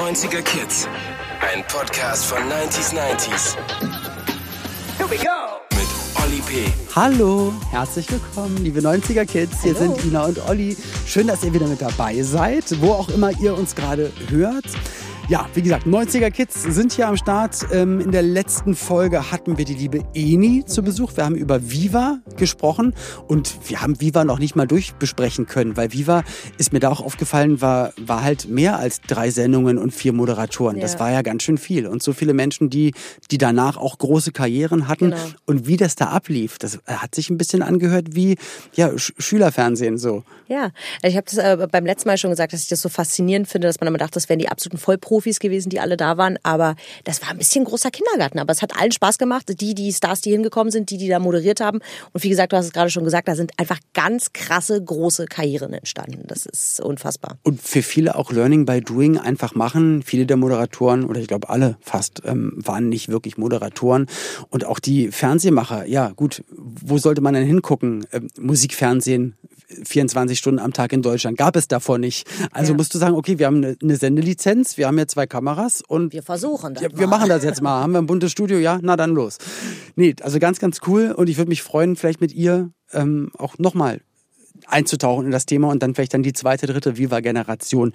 90er Kids. Ein Podcast von 90s 90s. Here we go! Mit Olli P. Hallo, herzlich willkommen, liebe 90er Kids. Hier sind Ina und Olli. Schön, dass ihr wieder mit dabei seid, wo auch immer ihr uns gerade hört. Ja, wie gesagt, 90er Kids sind hier am Start. Ähm, in der letzten Folge hatten wir die liebe Eni zu Besuch. Wir haben über Viva gesprochen und wir haben Viva noch nicht mal durchbesprechen können, weil Viva, ist mir da auch aufgefallen, war, war halt mehr als drei Sendungen und vier Moderatoren. Ja. Das war ja ganz schön viel. Und so viele Menschen, die, die danach auch große Karrieren hatten. Genau. Und wie das da ablief, das hat sich ein bisschen angehört wie ja, Sch Schülerfernsehen so. Ja, ich habe das äh, beim letzten Mal schon gesagt, dass ich das so faszinierend finde, dass man immer dachte, das wären die absoluten Vollprofis gewesen, die alle da waren. Aber das war ein bisschen großer Kindergarten. Aber es hat allen Spaß gemacht. Die, die Stars, die hingekommen sind, die, die da moderiert haben. Und wie gesagt, du hast es gerade schon gesagt, da sind einfach ganz krasse, große Karrieren entstanden. Das ist unfassbar. Und für viele auch Learning by Doing einfach machen. Viele der Moderatoren, oder ich glaube alle fast, ähm, waren nicht wirklich Moderatoren. Und auch die Fernsehmacher, ja gut, wo sollte man denn hingucken? Ähm, Musikfernsehen, 24 Stunden am Tag in Deutschland gab es davor nicht. Also Ja. musst du sagen, okay, wir haben eine, eine Sendelizenz, wir haben hier zwei Kameras und Wir versuchen das Ja, wir machen das jetzt mal. Haben wir ein buntes Studio? Ja, na dann los. Nee, also ganz, ganz cool. Und ich würde mich freuen, vielleicht mit ihr ähm, auch nochmal einzutauchen in das Thema und dann vielleicht dann die zweite, dritte Viva-Generation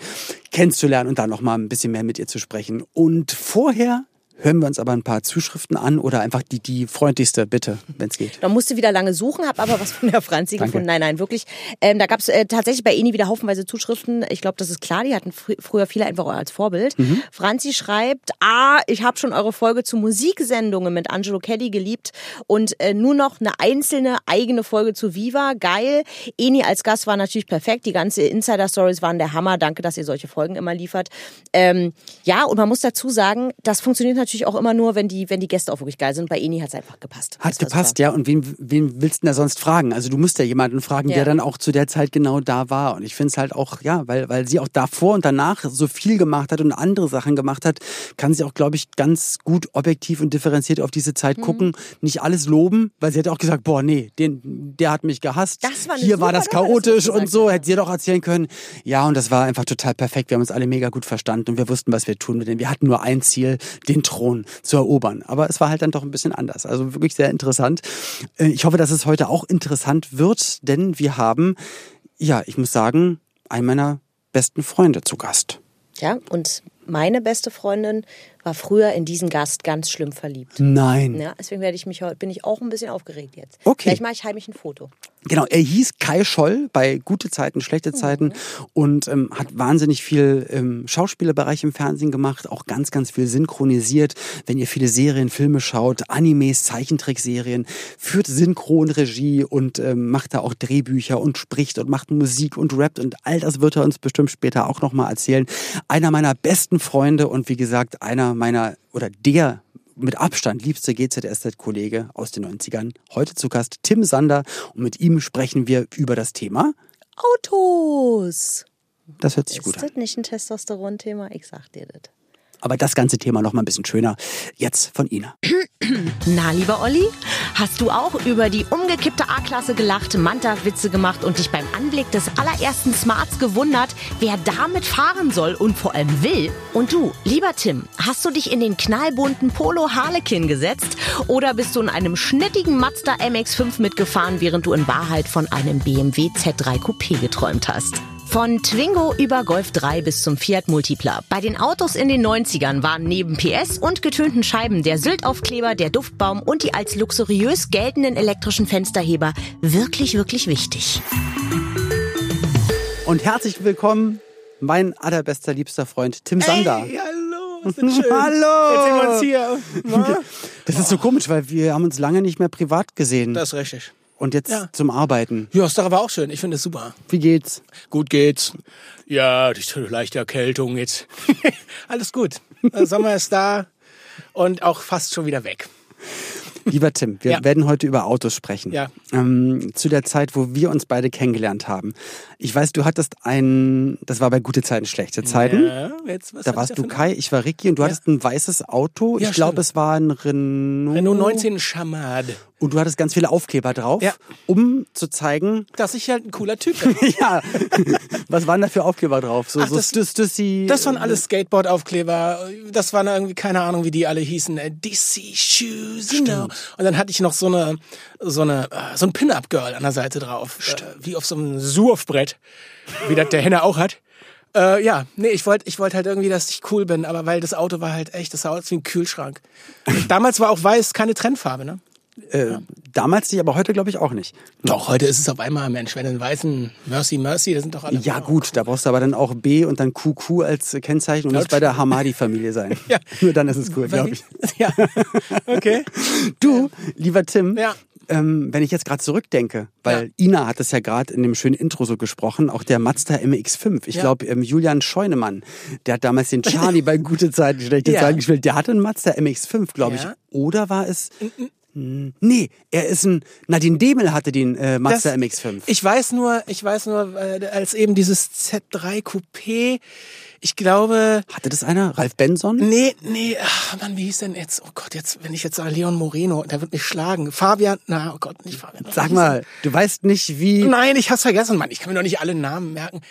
kennenzulernen und da nochmal ein bisschen mehr mit ihr zu sprechen. Und vorher hören wir uns aber ein paar Zuschriften an oder einfach die, die freundlichste, bitte, wenn es geht. Da musste wieder lange suchen, habe aber was von der Franzi Danke. gefunden. Nein, nein, wirklich. Ähm, da gab es äh, tatsächlich bei Eni wieder haufenweise Zuschriften. Ich glaube, das ist klar. Die hatten fr früher viele einfach als Vorbild. Mhm. Franzi schreibt, ah, ich habe schon eure Folge zu Musiksendungen mit Angelo Kelly geliebt und äh, nur noch eine einzelne eigene Folge zu Viva. Geil. Eni als Gast war natürlich perfekt. Die ganze Insider-Stories waren der Hammer. Danke, dass ihr solche Folgen immer liefert. Ähm, ja, und man muss dazu sagen, das funktioniert natürlich auch immer nur, wenn die, wenn die Gäste auch wirklich geil sind. Bei Eni hat es einfach gepasst. Hat Das gepasst, ja. Und wen, wen willst du denn da sonst fragen? Also du musst ja jemanden fragen, Ja. der dann auch zu der Zeit genau da war. Und ich finde es halt auch, ja, weil, weil sie auch davor und danach so viel gemacht hat und andere Sachen gemacht hat, kann sie auch, glaube ich, ganz gut objektiv und differenziert auf diese Mhm. Zeit gucken. Nicht alles loben, weil sie hat auch gesagt, boah, nee, den, der hat mich gehasst. Das war Hier war das chaotisch das und so. Hätte sie doch erzählen können. Ja, und das war einfach total perfekt. Wir haben uns alle mega gut verstanden und wir wussten, was wir tun mit denen. Wir hatten nur ein Ziel, den Thron zu erobern. Aber es war halt dann doch ein bisschen anders. Also wirklich sehr interessant. Äh, Ich hoffe, dass es heute auch interessant wird, denn wir haben, ja, ich muss sagen, einen meiner besten Freunde zu Gast. Ja, und meine beste Freundin war früher in diesen Gast ganz schlimm verliebt. Nein. Ja, deswegen werde ich mich heute, bin ich auch ein bisschen aufgeregt jetzt. Okay. Vielleicht mache ich heimlich ein Foto. Genau, er hieß Kai Scholl bei Gute Zeiten, Schlechte Zeiten und ähm, hat wahnsinnig viel im Schauspielerbereich im Fernsehen gemacht, auch ganz, ganz viel synchronisiert. Wenn ihr viele Serien, Filme schaut, Animes, Zeichentrickserien, führt Synchronregie und ähm, macht da auch Drehbücher und spricht und macht Musik und rappt und all das wird er uns bestimmt später auch nochmal erzählen. Einer meiner besten Freunde und wie gesagt, einer meiner oder der mit Abstand liebste GZSZ-Kollege aus den 90ern. Heute zu Gast Tim Sander und mit ihm sprechen wir über das Thema. Autos. Das hört sich Ist gut an. das nicht ein Testosteron-Thema? Ich sag dir das. Aber das ganze Thema noch mal ein bisschen schöner. Jetzt von Ina. Na, lieber Olli, hast du auch über die umgekippte A-Klasse gelacht, Manta-Witze gemacht und dich beim Anblick des allerersten Smarts gewundert, wer damit fahren soll und vor allem will? Und du, lieber Tim, hast du dich in den knallbunten Polo Harlequin gesetzt oder bist du in einem schnittigen Mazda MX-5 mitgefahren, während du in Wahrheit von einem BMW Z3 Coupé geträumt hast? Von Twingo über Golf 3 bis zum Fiat Multipla. Bei den Autos in den 90ern waren neben PS und getönten Scheiben der Syltaufkleber, der Duftbaum und die als luxuriös geltenden elektrischen Fensterheber wirklich, wirklich wichtig. Und herzlich willkommen, mein allerbester, liebster Freund Tim Sander. Hey, hallo, ist schön. Hallo. Jetzt sehen wir uns hier. Na? Das ist so komisch, weil wir haben uns lange nicht mehr privat gesehen. Das ist richtig. Und jetzt Ja. zum Arbeiten. Ja, ist doch aber auch schön. Ich finde es super. Wie geht's? Gut geht's. Ja, die leichte Erkältung jetzt. Alles gut. Der Sommer ist da und auch fast schon wieder weg. Lieber Tim, wir Ja. werden heute über Autos sprechen. Ja. Ähm, zu der Zeit, wo wir uns beide kennengelernt haben. Ich weiß, du hattest ein, das war bei gute Zeiten, schlechte Zeiten. Ja, jetzt, was Da warst du Kai, ich war Ricky und du hattest ein weißes Auto. Ja, ich glaube, es war ein Renault. Renault 19 Chamad. Und du hattest ganz viele Aufkleber drauf, Ja. um zu zeigen, Dass ich halt ein cooler Typ bin. ja, was waren da für Aufkleber drauf? So, Ach, so das- Stus- Stussi. Das waren alles Skateboard-Aufkleber. Das waren irgendwie, keine Ahnung, wie die alle hießen. äh, DC Shoes, you know. Und dann hatte ich noch so eine, so eine, äh, so ein Pin-Up-Girl an der Seite drauf. Äh, wie auf so einem Surfbrett. Wie das der Henner auch hat. Äh, ja, nee, ich wollte ich wollte halt irgendwie, dass ich cool bin, aber weil das Auto war halt echt, das sah aus wie ein Kühlschrank. Damals war auch weiß keine Trendfarbe, ne? Äh, damals nicht, aber heute glaube ich auch nicht. Doch, heute ist es auf einmal, Mensch, wenn einen weißen Mercy Mercy, das sind doch alle. Ja gut, da brauchst du aber dann auch B und dann QQ als Kennzeichen und muss bei der Hamadi-Familie sein. Ja. Nur dann ist es cool, glaube ich. Ja, okay. Du, lieber Tim, Ja. ähm, wenn ich jetzt gerade zurückdenke, weil Ina hat es ja gerade in dem schönen Intro so gesprochen, auch der Mazda MX5. Ich Ja. glaube, ähm, Julian Scheunemann, der hat damals den Charlie bei Gute Zeiten, schlechte Ja. Zeiten gespielt, der hatte einen Mazda MX5, glaube ich. Ja. Oder war es... Hm, Nee, er ist ein. Nadine Demel hatte den äh, Mazda Das- MX5. Ich weiß nur, ich weiß nur, äh, als eben dieses Z3 Coupé, ich glaube, Hatte das einer? Ralf Benson? nee, nee, ach, Mann, wie hieß denn jetzt? Oh Gott, jetzt, wenn ich jetzt sage Leon Moreno, der wird mich schlagen. Fabian, na, oh Gott, nicht Fabian. Sag mal, du weißt nicht, wie. Nein, ich hab's vergessen, Mann. Ich kann mir doch nicht alle Namen merken.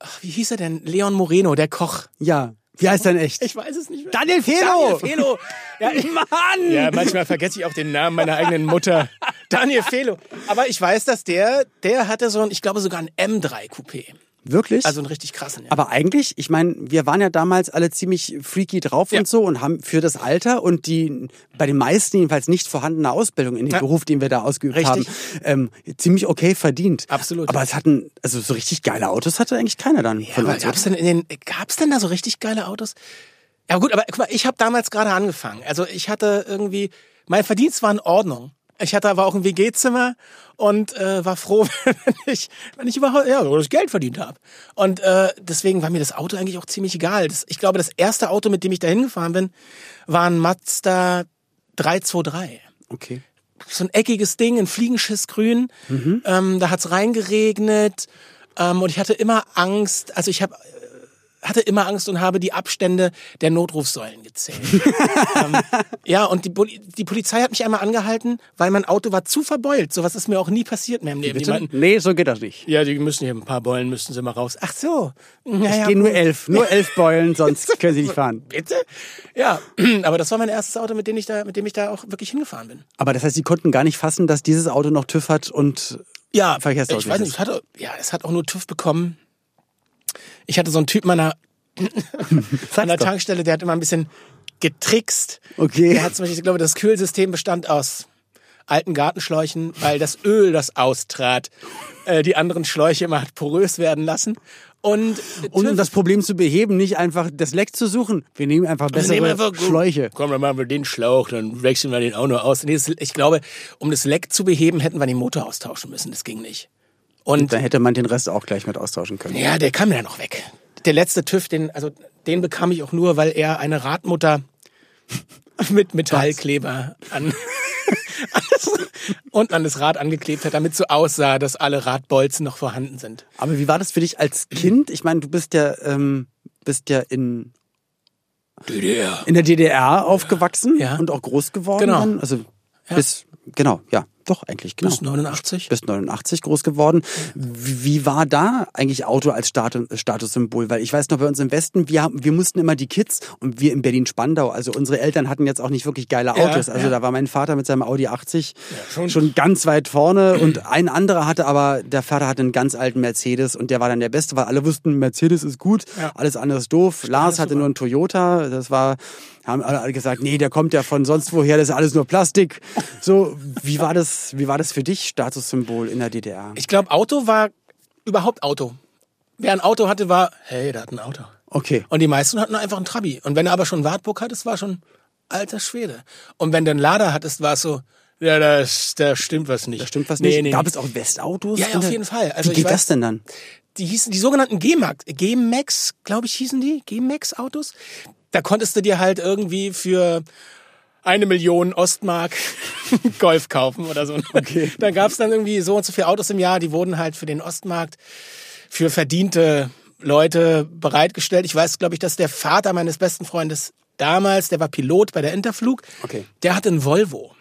Ach, wie hieß er denn? Leon Moreno, der Koch. Ja, wie heißt denn echt? Ich weiß es nicht mehr. Daniel Felo! Daniel Felo. Ja, Mann! Ja, manchmal vergesse ich auch den Namen meiner eigenen Mutter. Daniel Felo. Aber ich weiß, dass der, der hatte so ein, ich glaube sogar ein M3 Coupé. Wirklich? Also einen richtig krassen. Ja. Aber eigentlich, ich meine, wir waren ja damals alle ziemlich freaky drauf Ja. und so und haben für das Alter und die bei den meisten jedenfalls nicht vorhandene Ausbildung in dem Ja. Beruf, den wir da ausgeübt Richtig. haben, ähm, ziemlich okay verdient. Absolut. Aber es hatten, also so richtig geile Autos hatte eigentlich keiner dann von aber uns. gab's denn in den, gab's denn da so richtig geile Autos? Ja gut, aber guck mal, ich habe damals gerade angefangen. Also ich hatte irgendwie, mein Verdienst war in Ordnung. Ich hatte aber auch ein WG-Zimmer und äh, war froh, wenn ich, wenn ich überhaupt ja, das Geld verdient habe. Und äh, deswegen war mir das Auto eigentlich auch ziemlich egal. Das, ich glaube, das erste Auto, mit dem ich da hingefahren bin, war ein Mazda 323 Okay. so ein eckiges Ding in Fliegenschissgrün. Ähm, da hat's reingeregnet ähm, und ich hatte immer Angst. Also ich habe hatte immer Angst und habe die Abstände der Notrufsäulen gezählt. ähm, ja, und die, die Polizei hat mich einmal angehalten, weil mein Auto war zu verbeult. Sowas ist mir auch nie passiert mehr im Leben. Die meinten, Nee, so geht das nicht. ja, die müssen hier ein paar Beulen müssten sie mal raus. Ach so. Naja, Ich gehe nur elf, nur elf Beulen, sonst können sie nicht fahren. Bitte? Ja, aber das war mein erstes Auto, mit dem ich da, mit dem ich da auch wirklich hingefahren bin. Aber das heißt, sie konnten gar nicht fassen, dass dieses Auto noch TÜV hat und Ja, ich weiß nicht, es hat, ja, es hat auch nur TÜV bekommen. Ich hatte so einen Typ meiner an der. Tankstelle, der hat immer ein bisschen getrickst. Okay. Der hat zum Beispiel, ich glaube, das Kühlsystem bestand aus alten Gartenschläuchen, weil das Öl, das austrat, äh, die anderen Schläuche immer hat porös werden lassen. Und, Und um das Problem zu beheben, nicht einfach das Leck zu suchen, wir nehmen einfach Wir bessere nehmen einfach Schläuche. Komm, dann machen wir den Schlauch, dann wechseln wir den auch noch aus. Nee, das, ich glaube, um das Leck zu beheben, hätten wir den Motor austauschen müssen. Das ging nicht. Und Dann hätte man den Rest auch gleich mit austauschen können. Ja, der kam mir dann noch weg. Der letzte TÜV, den, also den bekam ich auch nur, weil er eine Radmutter mit Metallkleber an, an das, unten an das Rad angeklebt hat, damit so aussah, dass alle Radbolzen noch vorhanden sind. Aber wie war das für dich als Kind? Ich meine, du bist ja, ähm, bist ja in, DDR. in der DDR aufgewachsen Ja. und auch groß geworden. Genau. Dann. Also bis, genau, ja, doch eigentlich, genau. Bis 89. Bis 89 groß geworden. Wie, war da eigentlich Auto als Status, Statussymbol? Weil ich weiß noch, bei uns im Westen, wir, haben, wir mussten immer die Kids und wir in Berlin-Spandau, also unsere Eltern hatten jetzt auch nicht wirklich geile Ja, Autos. Also ja. da war mein Vater mit seinem Audi 80 schon. schon. ganz weit vorne und ein anderer hatte aber, der Vater hatte einen ganz alten Mercedes und der war dann der Beste, weil alle wussten, Mercedes ist gut, Ja. alles andere ist doof. Lars hatte nur einen Toyota, das war, haben alle gesagt, nee, der kommt ja von sonst woher, das ist alles nur Plastik. So, wie war das, wie war das für dich, Statussymbol in der DDR? Ich glaube, Auto war überhaupt Auto. Wer ein Auto hatte, war, hey, der hat ein Auto. Okay. Und die meisten hatten einfach ein Trabi. Und wenn du aber schon einen Wartburg hattest, war schon alter Schwede. Und wenn du einen Lader hattest, war es so, ja, da, da stimmt was nicht. Da stimmt was nicht. Nee, nee, Gab nee. es auch Westautos? Ja, ja, auf jeden Fall. Also wie ich geht weiß- das denn dann? Die hießen die sogenannten G-Max, G-Max, glaube ich, hießen die, G-Max Autos. Da konntest du dir halt irgendwie für eine Million Ostmark Golf kaufen oder so. Okay. Da gab's dann irgendwie so und so viele Autos im Jahr, die wurden halt für den Ostmarkt für verdiente Leute bereitgestellt. Ich weiß, glaube ich, dass der Vater meines besten Freundes damals, der war Pilot bei der Interflug, Okay. der hatte einen Volvo.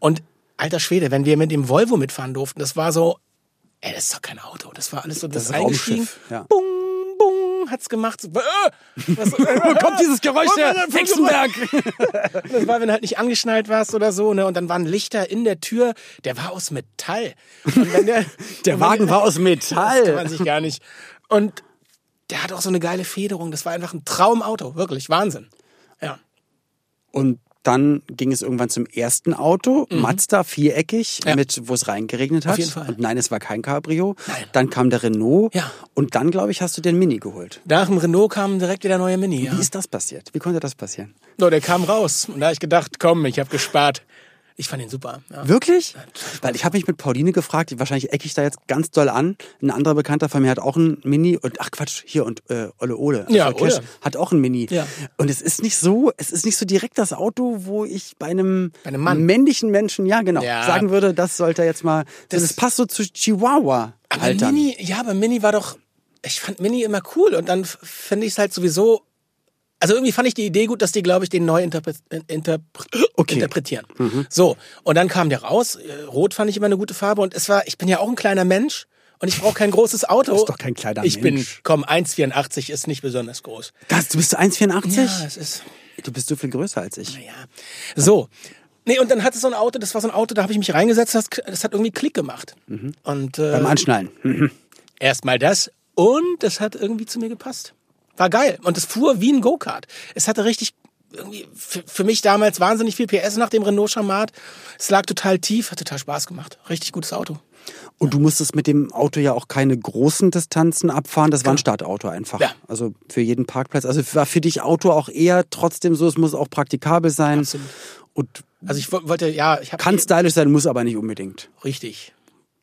Und alter Schwede, wenn wir mit dem Volvo mitfahren durften, das war so, ey, das ist doch kein Auto. Das war alles so, das, Das das eingestiegen. Raumschiff, ja. Bung, bung, hat's gemacht. So, äh, was, Wo kommt dieses Geräusch her? Hexenberg! Das war, wenn du halt nicht angeschnallt warst oder so, ne? Und dann waren Lichter in der Tür, der war aus Metall. Der, Der Wagen war aus Das kann Metall. man sich gar nicht. Und der hat auch so eine geile Federung. Das war einfach ein Traumauto. Wirklich. Wahnsinn. Ja. Und dann ging es irgendwann zum ersten Auto, Mazda viereckig, Mhm. Ja. mit wo es reingeregnet hat. Auf jeden Fall. Und nein, es war kein Cabrio. Nein. Dann kam der Renault. Ja. Und dann, glaube ich, hast du den Mini geholt. Nach dem Renault kam direkt wieder neue Mini. Ja. Wie ist das passiert? Wie konnte das passieren? No, der kam raus. Und da habe ich gedacht, komm, ich habe gespart. Ich fand ihn super. Ja. Wirklich? Weil ich habe mich mit Pauline gefragt, wahrscheinlich ecke ich da jetzt ganz doll an. Ein anderer Bekannter von mir hat auch ein Mini und ach Quatsch, hier und äh, Olle Ole, Ja, Volker Cash, Ole. hat auch ein Mini. Ja. Und es ist nicht so, es ist nicht so direkt das Auto, wo ich bei einem, Bei einem Mann. männlichen Menschen, ja genau, Ja. sagen würde, das sollte jetzt mal, das, Das- passt so zu Chihuahua. Aber Altern. Mini, ja, aber Mini war doch, ich fand Mini immer cool und dann finde ich es halt sowieso, also irgendwie fand ich die Idee gut, dass die, glaube ich, den neu interpre interpre Okay. interpretieren. So, und dann kam der raus, äh, rot fand ich immer eine gute Farbe und es war, ich bin ja auch ein kleiner Mensch und ich brauche kein großes Auto. Du bist doch kein kleiner Ich bin, Mensch. komm, 1,84 ist nicht besonders groß. Das, du bist 1,84? Ja, es ist, Du bist so viel größer als ich. ja. So. Nee, und dann hatte so ein Auto, das war so ein Auto, da habe ich mich reingesetzt, das, das hat irgendwie Klick gemacht. Und äh, Beim Anschnallen. Mhm. Erstmal das und es hat irgendwie zu mir gepasst. War geil. Und es fuhr wie ein Go-Kart. Es hatte richtig, irgendwie für, für mich damals wahnsinnig viel PS nach dem Renault Chamat. Es lag total tief, hat total Spaß gemacht. Richtig gutes Auto. Und du musstest mit dem Auto ja auch keine großen Distanzen abfahren. Das war ein Startauto einfach. Ja. Also für jeden Parkplatz. Also war für dich Auto auch eher trotzdem so, es muss auch praktikabel sein. Absolut. Und Also ich wo- wollte, ja, ich habe kann stylisch sein, muss aber nicht unbedingt. richtig.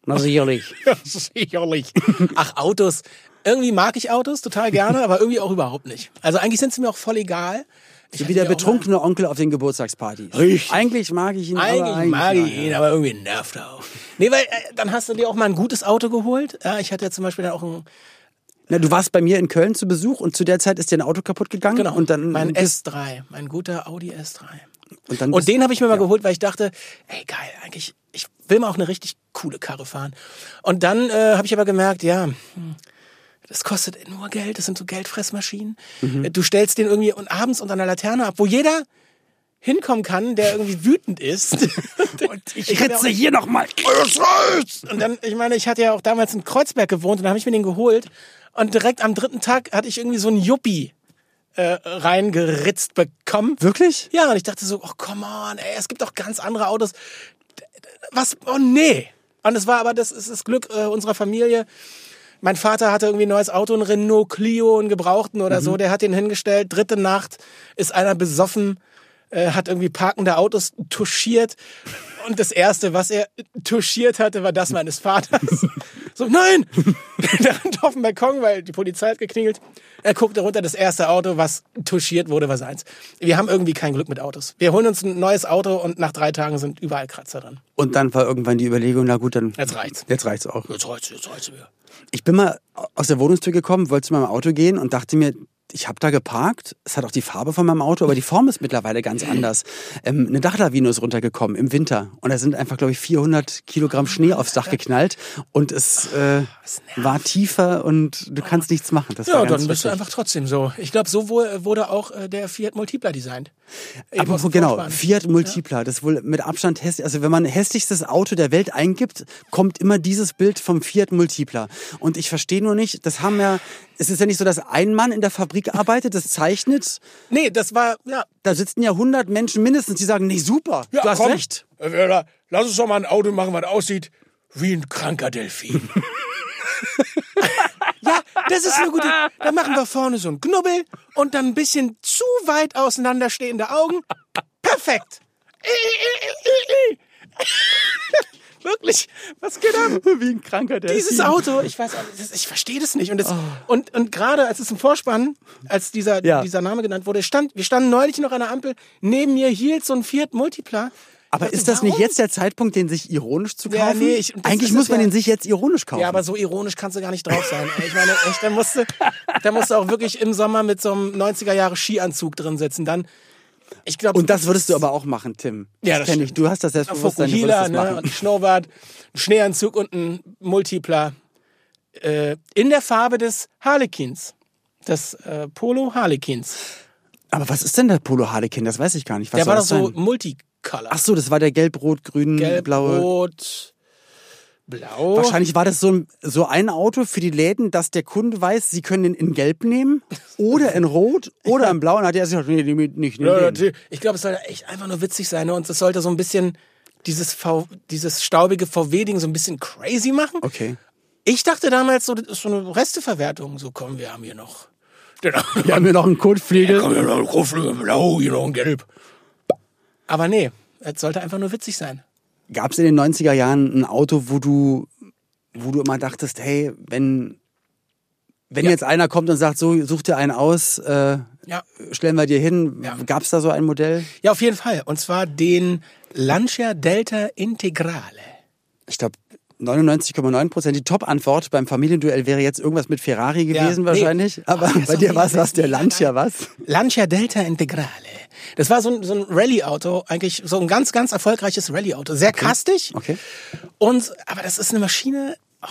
Na sicherlich. Ja, sicherlich. Ach, Autos. Irgendwie mag ich Autos total gerne, aber irgendwie auch überhaupt nicht. Also eigentlich sind sie mir auch voll egal. Ich So wie der ja betrunkene Onkel auf den Geburtstagspartys. Richtig. Eigentlich mag ich ihn, aber Eigentlich mag ich ihn, aber irgendwie nervt er auch. Nee, weil äh, dann hast du dir auch mal ein gutes Auto geholt. Ja, ich hatte ja zum Beispiel dann auch ein, Na, du warst bei mir in Köln zu Besuch und zu der Zeit ist dir ein Auto kaputt gegangen. genau, Und dann mein bist- S3, mein guter Audi S3. Und, dann Und den habe ich mir mal geholt, weil ich dachte, ey geil, eigentlich, ich will mal auch eine richtig coole Karre fahren. Und dann äh, habe ich aber gemerkt, ja, hm, das kostet nur Geld, das sind so Geldfressmaschinen. Mhm. Du stellst den irgendwie und abends unter einer Laterne ab, wo jeder hinkommen kann, der irgendwie wütend ist. Und ich ritze hier nochmal. Und dann, ich meine, ich hatte ja auch damals in Kreuzberg gewohnt und da habe ich mir den geholt. Und direkt am dritten Tag hatte ich irgendwie so einen Yuppie äh, reingeritzt bekommen. Wirklich? Ja, und ich dachte so, oh, come on, ey, es gibt doch ganz andere Autos. Was? Oh, nee. Und es war aber, das ist das Glück äh, unserer Familie. Mein Vater hatte irgendwie ein neues Auto, ein Renault Clio, einen Gebrauchten oder so. Der hat den hingestellt. Dritte Nacht ist einer besoffen, äh, hat irgendwie parkende Autos touchiert. Und das Erste, was er touchiert hatte, war das meines Vaters. So, nein! Der rennt auf den Balkon, weil die Polizei hat geklingelt. Er guckte runter, das erste Auto, was touchiert wurde, war seins. Wir haben irgendwie kein Glück mit Autos. Wir holen uns ein neues Auto und nach drei Tagen sind überall Kratzer drin. Und dann war irgendwann die Überlegung, na gut, dann. Jetzt reicht's. Jetzt reicht's auch. Jetzt reicht's, jetzt reicht's mir. Ich bin mal aus der Wohnungstür gekommen, wollte zu meinem Auto gehen und dachte mir, ich habe da geparkt. Es hat auch die Farbe von meinem Auto, aber die Form ist mittlerweile ganz anders. Ähm, eine Dachlawine ist runtergekommen im Winter und da sind einfach, glaube ich, 400 Kilogramm Schnee aufs Dach geknallt und es äh, war tiefer und du kannst nichts machen. Das Ja, dann bist du einfach trotzdem so. Ich glaube, so wurde auch äh, der Fiat Multipla designt. Apropos, genau. Fiat Multipla, das ist wohl mit Abstand hässlich. Also wenn man hässlichstes Auto der Welt eingibt, kommt immer dieses Bild vom Fiat Multipla. Und ich verstehe nur nicht, das haben ja, es ist ja nicht so, dass ein Mann in der Fabrik arbeitet, das zeichnet. Nee, das war, ja. Da sitzen ja 100 Menschen mindestens, die sagen, nee, super, ja du hast komm, recht. Werder, lass uns doch mal ein Auto machen, was aussieht wie ein kranker Delfin. das ist eine gute. Da machen wir vorne so einen Knubbel und dann ein bisschen zu weit auseinanderstehende Augen. Perfekt. Wirklich, was geht ab? Wie ein kranker der Dieses Auto, ich weiß, ich verstehe das nicht. Und, das, und, und gerade als es im Vorspann, als dieser, Ja. dieser Name genannt wurde, stand, wir standen neulich noch an der Ampel, neben mir hielt so ein Fiat Multipla. Aber Also ist das nicht warum? jetzt der Zeitpunkt, den sich ironisch zu kaufen? Ja, nee, ich- das Eigentlich muss man ja. den sich jetzt ironisch kaufen. Ja, aber so ironisch kannst du gar nicht drauf sein. Ich meine, echt, da musste, da musste auch wirklich im Sommer mit so einem 90er Jahre Skianzug drin sitzen. Dann Ich glaube, Und das würdest du aber auch machen, Tim. Ja, das ich. stimmt. Du hast das Selbstbewusstsein, du würdest das ne, machen. und ein Schnurrbart, ein Schneeanzug und ein Multipler. Äh, in der Farbe des Harlequins. Des äh, Polo Harlequins. Aber was ist denn der Polo Harlequin? Das weiß ich gar nicht. Was Der war doch das so sein? Multicolor. Ach so, das war der gelb, rot, grün, Gelb, blaue. rot, blau. Wahrscheinlich war das so ein, so ein Auto für die Läden, dass der Kunde weiß, sie können ihn in gelb nehmen oder in rot oder in blau. Und hat er sich gesagt, nee, nee, nicht, nee, Ja. Ich glaube, es sollte echt einfach nur witzig sein. Ne? Und es sollte so ein bisschen dieses, v dieses staubige VW-Ding so ein bisschen crazy machen. Okay. Ich dachte damals, so, das ist so eine Resteverwertung. So, komm, wir haben hier noch. Den, Wir haben hier noch einen Kotflügel. komm, hier noch ein Kotflügel blau, hier noch ein gelb. Aber nee, es sollte einfach nur witzig sein. Gab es in den 90er Jahren ein Auto, wo du, wo du immer dachtest, hey, wenn, wenn Ja. jetzt einer kommt und sagt, so, such dir einen aus, äh, Ja. stellen wir dir hin. Ja. Gab es da so ein Modell? Ja, auf jeden Fall. Und zwar den Lancia Delta Integrale. Ich glaube, 99,9 Prozent. Die Top-Antwort beim Familienduell wäre jetzt irgendwas mit Ferrari Ja, gewesen nee. wahrscheinlich. Aber ist bei dir war es was, der. Lancia was? Lancia Delta Integrale. Das war so ein, so ein Rallye-Auto, eigentlich so ein ganz, ganz erfolgreiches Rallye-Auto. Sehr kastig. Okay. Und, aber das ist eine Maschine. Oh,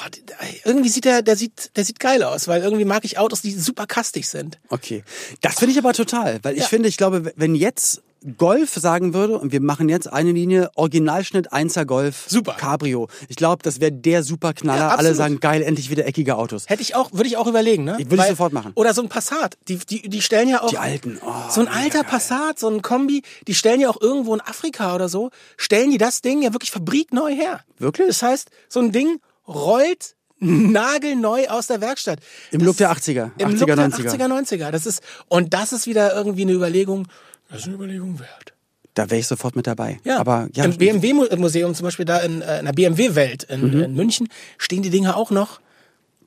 irgendwie sieht der, der sieht, der sieht geil aus, weil irgendwie mag ich Autos, die super kastig sind. Okay. Das finde ich aber total, weil ich Ja. finde, ich glaube, wenn jetzt Golf sagen würde und wir machen jetzt eine Linie Originalschnitt 1er Golf Super. Cabrio. Ich glaube, das wäre der Superknaller. Ja, Alle sagen geil, endlich wieder eckige Autos. Hätte ich auch, würde ich auch überlegen, ne? Ich- würde ich sofort machen. Oder so ein Passat. Die, die, die stellen ja auch. Die alten, oh, so ein alter geil. Passat, so ein Kombi, die stellen ja auch irgendwo in Afrika oder so, stellen die das Ding ja wirklich fabrikneu her. Wirklich? Das heißt, so ein Ding rollt nagelneu aus der Werkstatt. Im Das- Look der 80er, Im 80er, Look der 90er. 80er, 90er. Das ist, und das ist wieder irgendwie eine Überlegung, das ist eine Überlegung wert. Da wäre ich sofort mit dabei. Ja, Aber ja, im BMW-Museum zum Beispiel da in, äh, in der BMW-Welt in, Mhm. in München stehen die Dinger auch noch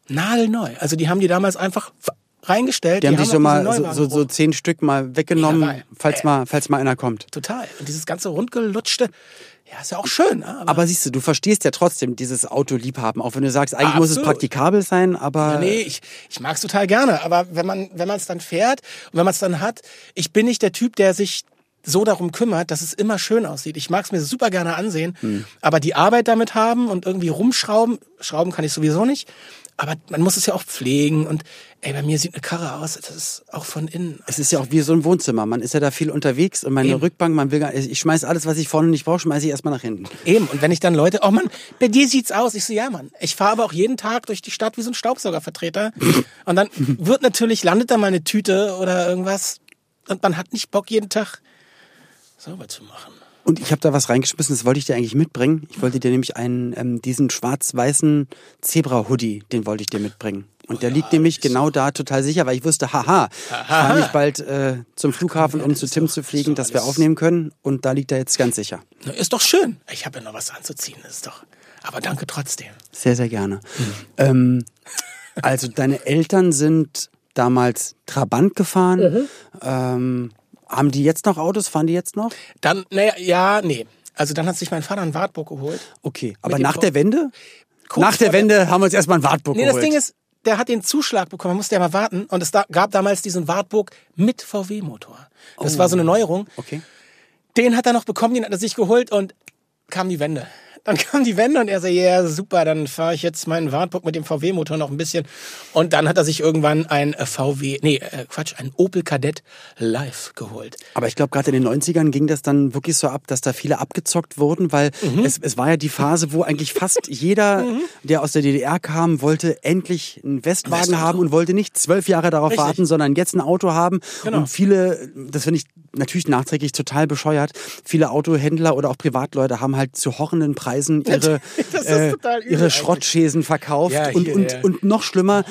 nagelneu. Also die haben die damals einfach reingestellt. die haben sich so mal so, so, zehn Stück mal weggenommen, falls mal, falls mal einer kommt. Total. Und dieses ganze rundgelutschte, ja, ist ja auch schön. Ne? Aber, Aber siehst du, du verstehst ja trotzdem dieses Autoliebhaben, auch wenn du sagst, eigentlich muss es Absolut. praktikabel sein, aber Ja, nee, ich, ich mag's total gerne. Aber wenn man wenn man es dann fährt und wenn man es dann hat, ich bin nicht der Typ, der sich so darum kümmert, dass es immer schön aussieht. Ich mag's mir super gerne ansehen, Hm. aber die Arbeit damit haben und irgendwie rumschrauben, schrauben kann ich sowieso nicht. Aber man muss es ja auch pflegen und ey, bei mir sieht eine Karre aus, das ist auch von innen. Es ist ja auch wie so ein Wohnzimmer. Man ist ja da viel unterwegs und meine Eben. Rückbank, man will gar, ich schmeiß alles, was ich vorne nicht brauche, schmeiße ich erstmal nach hinten. Eben, und wenn ich dann Leute, oh Mann, bei dir sieht's aus. Ich so, ja Mann, ich fahre aber auch jeden Tag durch die Stadt wie so ein Staubsaugervertreter. und dann wird natürlich, landet da mal eine Tüte oder irgendwas und man hat nicht Bock, jeden Tag sauber zu machen. Und ich habe da was reingeschmissen, das wollte ich dir eigentlich mitbringen. Ich wollte dir nämlich einen, ähm, diesen schwarz-weißen Zebra-Hoodie, den wollte ich dir mitbringen. Und der liegt nämlich genau da total sicher, weil ich wusste, haha, ich fahre mich bald äh, zum Flughafen, um zu Tim zu fliegen, dass wir aufnehmen können. Und da liegt er jetzt ganz sicher. Na, Ist doch schön. Ich habe ja noch was anzuziehen, ist doch. Aber danke trotzdem. Sehr, sehr gerne. Ähm, also deine Eltern sind damals Trabant gefahren. Ähm, haben die jetzt noch Autos? Fahren die jetzt noch? Dann, naja, ja, nee. Also dann hat sich mein Vater ein Wartburg geholt. Okay, aber nach der Wende? Kurz nach der vor der- Wende haben wir uns erstmal ein Wartburg Nee, geholt. das Ding ist, der hat den Zuschlag bekommen, man musste ja mal warten. Und es da, gab damals diesen Wartburg mit VW-Motor. Das war so eine Neuerung. Okay. Den hat er noch bekommen, den hat er sich geholt und kam die Wende. Dann kam die Wende und er so, ja, super, dann fahre ich jetzt meinen Wartburg mit dem VW-Motor noch ein bisschen. Und dann hat er sich irgendwann ein äh, VW, nee, äh, Quatsch, ein Opel Kadett Live geholt. Aber ich glaube, gerade in den 90ern ging das dann wirklich so ab, dass da viele abgezockt wurden, weil Mhm. es, es war ja die Phase, wo eigentlich fast jeder, der aus der DDR kam, wollte endlich einen Westwagen Westauto. haben und wollte nicht zwölf Jahre darauf Richtig. warten, sondern jetzt ein Auto haben. Genau. Und viele, das finde ich natürlich nachträglich total bescheuert, viele Autohändler oder auch Privatleute haben halt zu horrenden Preisen ihre, Das ist äh, ihre. Schrottschäsen verkauft. Ja, und, hier, und, ja. und noch schlimmer,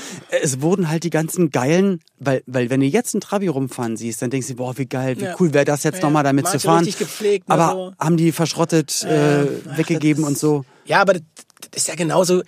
es wurden halt die ganzen geilen, weil, weil wenn du jetzt einen Trabi rumfahren siehst, dann denkst du, boah, wie geil, wie Ja. cool wäre das jetzt Ja, nochmal damit manche zu fahren. ne, aber so. haben die verschrottet, äh, weggegeben das und so. Ja, aber das, ist ja genauso,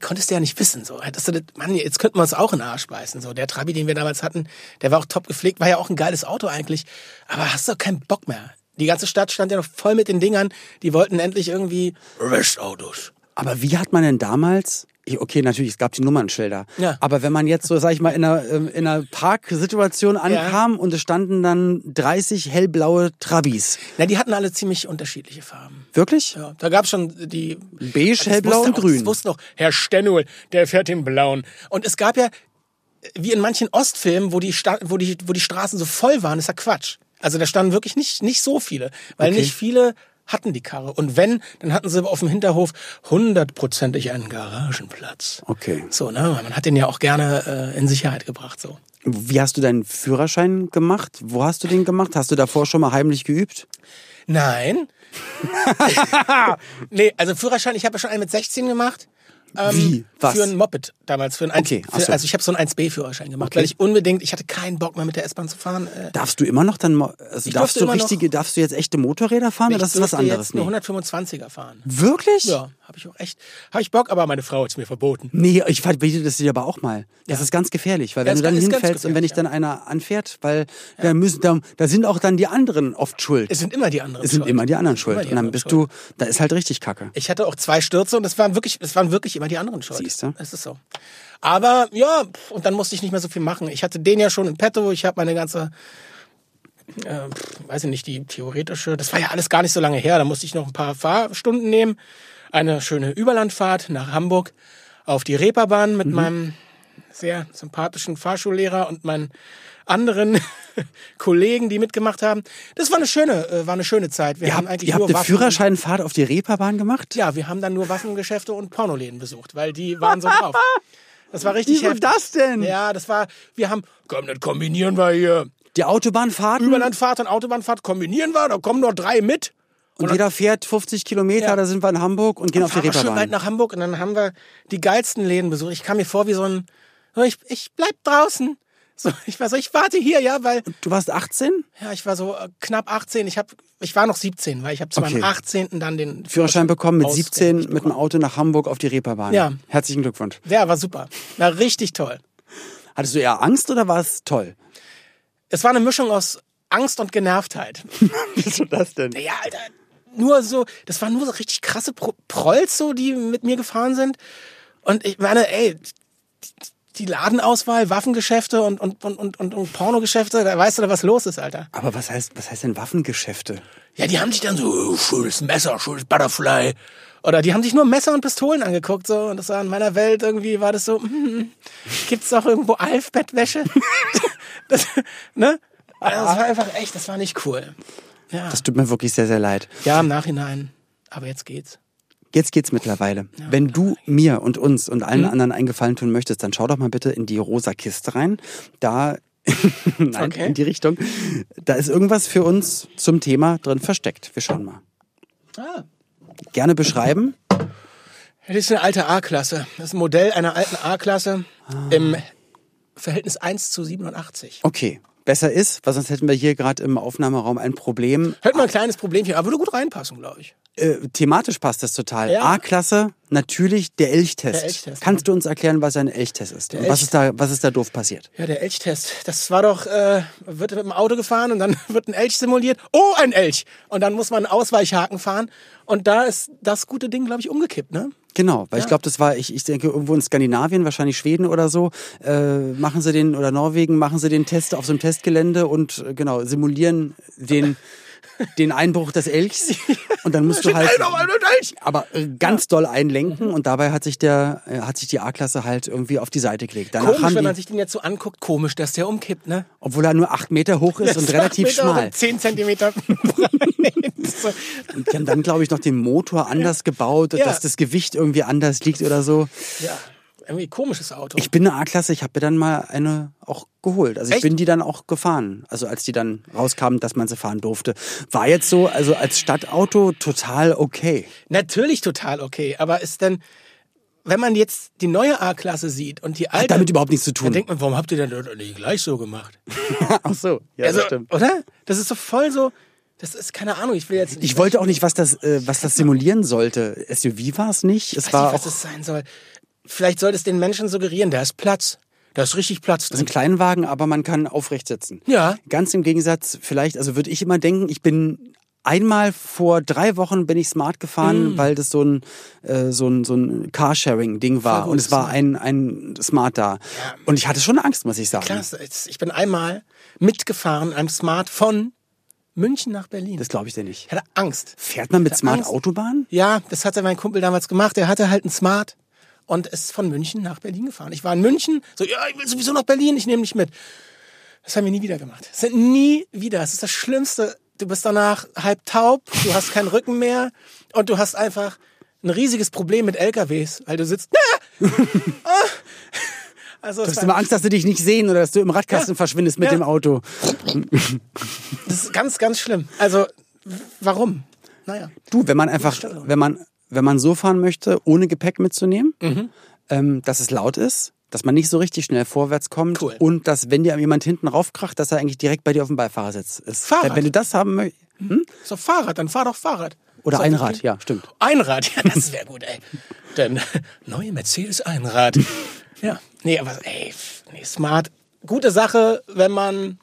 konntest du ja nicht wissen. So. Hättest du das, Mann, jetzt könnten wir uns auch in den Arsch beißen. So. Der Trabi, den wir damals hatten, der war auch top gepflegt, war ja auch ein geiles Auto eigentlich. Aber hast doch keinen Bock mehr. Die ganze Stadt stand ja noch voll mit den Dingern. Die wollten endlich irgendwie Restautos. Aber wie hat man denn damals Okay, natürlich, es gab die Nummernschilder. Ja. Aber wenn man jetzt so, sag ich mal, in einer, ähm, in einer Parksituation ankam und es standen dann 30 hellblaue Trabis. Na, die hatten alle ziemlich unterschiedliche Farben. Wirklich? Ja, da gab's schon die Beige, Das hellblau wusste und auch, grün. Das wussten auch Herr Stennuel, der fährt den blauen. Und es gab ja, wie in manchen Ostfilmen, wo die, Sta wo die, wo die Straßen so voll waren, ist ja Quatsch. Also da standen wirklich nicht, nicht so viele, weil Okay. nicht viele hatten die Karre. Und wenn, dann hatten sie auf dem Hinterhof hundertprozentig einen Garagenplatz. Okay. So, ne? Man hat den ja auch gerne äh, in Sicherheit gebracht, so. Wie hast du deinen Führerschein gemacht? Wo hast du den gemacht? Hast du davor schon mal heimlich geübt? Nein. nee, also Führerschein, ich habe ja schon einen mit 16 gemacht. Ähm, Wie? Was? Für ein Moped damals. Für ein 1, Okay, für, so. Also ich habe so einen 1B-Führerschein gemacht, Okay. weil ich unbedingt, ich hatte keinen Bock mehr mit der S-Bahn zu fahren. Äh, Darfst du immer noch dann, also Ich darfst du immer noch- richtige, darfst du jetzt echte Motorräder fahren ich oder das ist was anderes? jetzt nur Nee. 125er fahren. Wirklich? Ja, habe ich auch echt, habe ich Bock, aber meine Frau hat's mir verboten. Nee, ich verbiete das dir aber auch mal. Das Ja. ist ganz gefährlich, weil Ja, wenn du dann hinfällst und wenn dich dann einer anfährt, weil da müssen da, da sind auch dann die anderen oft schuld. Es sind immer die anderen Es sind schuld. immer die anderen schuld. die Und dann bist schuld. du, da ist halt richtig Kacke. Ich hatte auch zwei Stürze und das waren wirklich, das waren wirklich immer die anderen schuld. Siehste? Es ist so. Aber ja, und dann musste ich nicht mehr so viel machen. Ich hatte den ja schon in petto, ich habe meine ganze, äh, weiß ich nicht, die theoretische, das war ja alles gar nicht so lange her. Da musste ich noch ein paar Fahrstunden nehmen. Eine schöne Überlandfahrt nach Hamburg auf die Reeperbahn Mhm. mit meinem sehr sympathischen Fahrschullehrer und meinen anderen Kollegen, die mitgemacht haben. Das war eine schöne, äh, war eine schöne Zeit. Wir Ihr haben habt, eigentlich ihr habt nur eine Waffen- Führerscheinfahrt auf die Reeperbahn gemacht? ja, wir haben dann nur Waffengeschäfte und Pornoläden besucht, weil die waren so drauf. Das war richtig Wie heftig. das denn? Ja, das war, wir haben, komm, das kombinieren wir hier. Die Autobahnfahrten? Überlandfahrt und Autobahnfahrt kombinieren wir, da kommen nur drei mit. und jeder fährt 50 Kilometer, Ja. da sind wir in Hamburg und gehen auf die Fahren wir schön weit Reeperbahn. nach Hamburg und dann haben wir die geilsten Läden besucht. Ich kam mir vor wie so ein, ich, ich bleib draußen. So, ich war so, ich warte hier, ja, weil, Du warst 18? ja, ich war so äh, knapp 18. Ich hab, ich war noch 17, weil ich habe zu Okay. meinem 18. dann den Führerschein bekommen mit auswendig 17 mit dem bekommen. Auto nach Hamburg auf die Reeperbahn. Ja. Herzlichen Glückwunsch. Ja, war super. War richtig toll. Hattest du eher Angst oder war es toll? Es war eine Mischung aus Angst und Genervtheit. Wieso das denn? Ja, Alter, nur so, das waren nur so richtig krasse Pro Prolls, so, die mit mir gefahren sind. Und ich meine, ey, die Ladenauswahl, Waffengeschäfte und, und, und, und, und, und Pornogeschäfte, da weißt du, da was los ist, Alter. Aber was heißt, was heißt denn Waffengeschäfte? Ja, die haben sich dann so, oh, schönes Messer, schönes Butterfly. Oder die haben sich nur Messer und Pistolen angeguckt, so. Und das war in meiner Welt irgendwie, war das so, hm, gibt's auch irgendwo Alf-Bettwäsche? das, ne? Also, Das war einfach echt, das war nicht cool. Ja. Das tut mir wirklich sehr, sehr leid. Ja, im Nachhinein. Aber jetzt geht's. Jetzt geht's mittlerweile. Wenn du mir und uns und allen anderen einen Gefallen tun möchtest, dann schau doch mal bitte in die rosa Kiste rein. Da, nein, Okay. in die Richtung. Da ist irgendwas für uns zum Thema drin versteckt. Wir schauen mal. Ah. Gerne beschreiben. Das ist eine alte A-Klasse. Das ist ein Modell einer alten A-Klasse im Verhältnis 1 zu 87. Okay. Besser ist, weil sonst hätten wir hier gerade im Aufnahmeraum ein Problem. Hätten wir ein kleines Problemchen, aber würde gut reinpassen, glaube ich. Äh, thematisch passt das total. Ja. A-Klasse, natürlich der Elchtest. Der Elchtest, Kannst du uns erklären, was ein Elchtest ist? Und was Elch- ist da, was ist da doof passiert? Ja, der Elchtest. Das war doch, äh, wird mit dem Auto gefahren und dann wird ein Elch simuliert. Oh, ein Elch! Und dann muss man einen Ausweichhaken fahren. Und da ist das gute Ding, glaube ich, umgekippt, ne? Genau, weil ich glaube, das war, ich, ich denke, irgendwo in Skandinavien, wahrscheinlich Schweden oder so, äh, machen sie den, oder Norwegen, machen sie den Test auf so einem Testgelände und äh, genau, simulieren den, den Einbruch des Elchs. Und dann musst du halt aber ganz doll einlenken und dabei hat sich der, äh, hat sich die A-Klasse halt irgendwie auf die Seite gelegt. Danach Komisch, haben wenn man sich den jetzt so anguckt, komisch, dass der umkippt, ne? obwohl er nur acht Meter hoch ist und relativ schmal. 10 Zentimeter. Und die haben dann, glaube ich, noch den Motor anders gebaut, Ja. dass das Gewicht irgendwie anders liegt oder so. Ja, irgendwie komisches Auto. Ich bin eine A-Klasse, ich habe mir dann mal eine auch geholt. Also ich Echt? bin die dann auch gefahren. Also als die dann rauskamen, dass man sie fahren durfte. War jetzt so, also als Stadtauto total okay. Natürlich total okay, aber ist denn, wenn man jetzt die neue A-Klasse sieht und die alte, Hat damit überhaupt nichts zu dann tun. denkt man, warum habt ihr denn das nicht gleich so gemacht? Ach so, ja, also, das stimmt. Oder? Das ist so voll so, das ist keine Ahnung, ich will jetzt nicht, Ich wollte auch nicht, was das, äh, was das simulieren sollte. SUV war es nicht. Es weiß war nicht, was auch es sein soll. Vielleicht soll es den Menschen suggerieren, da ist Platz. Da ist richtig Platz es ist drin. ein Kleinwagen, aber man kann aufrecht sitzen. Ja. Ganz im Gegensatz, vielleicht, also würde ich immer denken, ich bin einmal vor drei Wochen bin ich Smart gefahren, weil das so ein, äh, so ein, so ein Carsharing-Ding war. Und es war Smart. ein, ein Smart da. Und ich hatte schon Angst, muss ich sagen. Klasse. Ich bin einmal mitgefahren, einem Smart von München nach Berlin. Das glaube ich dir nicht. ich hatte Angst. Fährt man mit Smart Angst. Autobahn? Ja, das hatte mein Kumpel damals gemacht. Er hatte halt einen Smart und ist von München nach Berlin gefahren. Ich war in München, so, ja, ich will sowieso nach Berlin, ich nehme dich mit. Das haben wir nie wieder gemacht. Das sind nie wieder. Das ist das Schlimmste. Du bist danach halb taub, du hast keinen Rücken mehr und du hast einfach ein riesiges Problem mit LKWs, weil du sitzt. Ah! Ah! Also Du hast immer Angst, dass sie dich nicht sehen oder dass du im Radkasten Ja. verschwindest mit Ja. dem Auto. das ist ganz, ganz schlimm. Also warum? Naja. Du, wenn man einfach, wenn man, wenn man so fahren möchte, ohne Gepäck mitzunehmen, Mhm. ähm, dass es laut ist, dass man nicht so richtig schnell vorwärts kommt Cool. und dass, wenn dir jemand hinten raufkracht, dass er eigentlich direkt bei dir auf dem Beifahrersitz ist. Fahrrad. Wenn du das haben möchtest. Ist doch Fahrrad, dann fahr doch Fahrrad. Oder doch Einrad, ja, stimmt. Einrad, ja, das wäre gut, ey. Denn neue Mercedes Einrad. Ja, nee, aber ey, nee, smart. Gute Sache, wenn man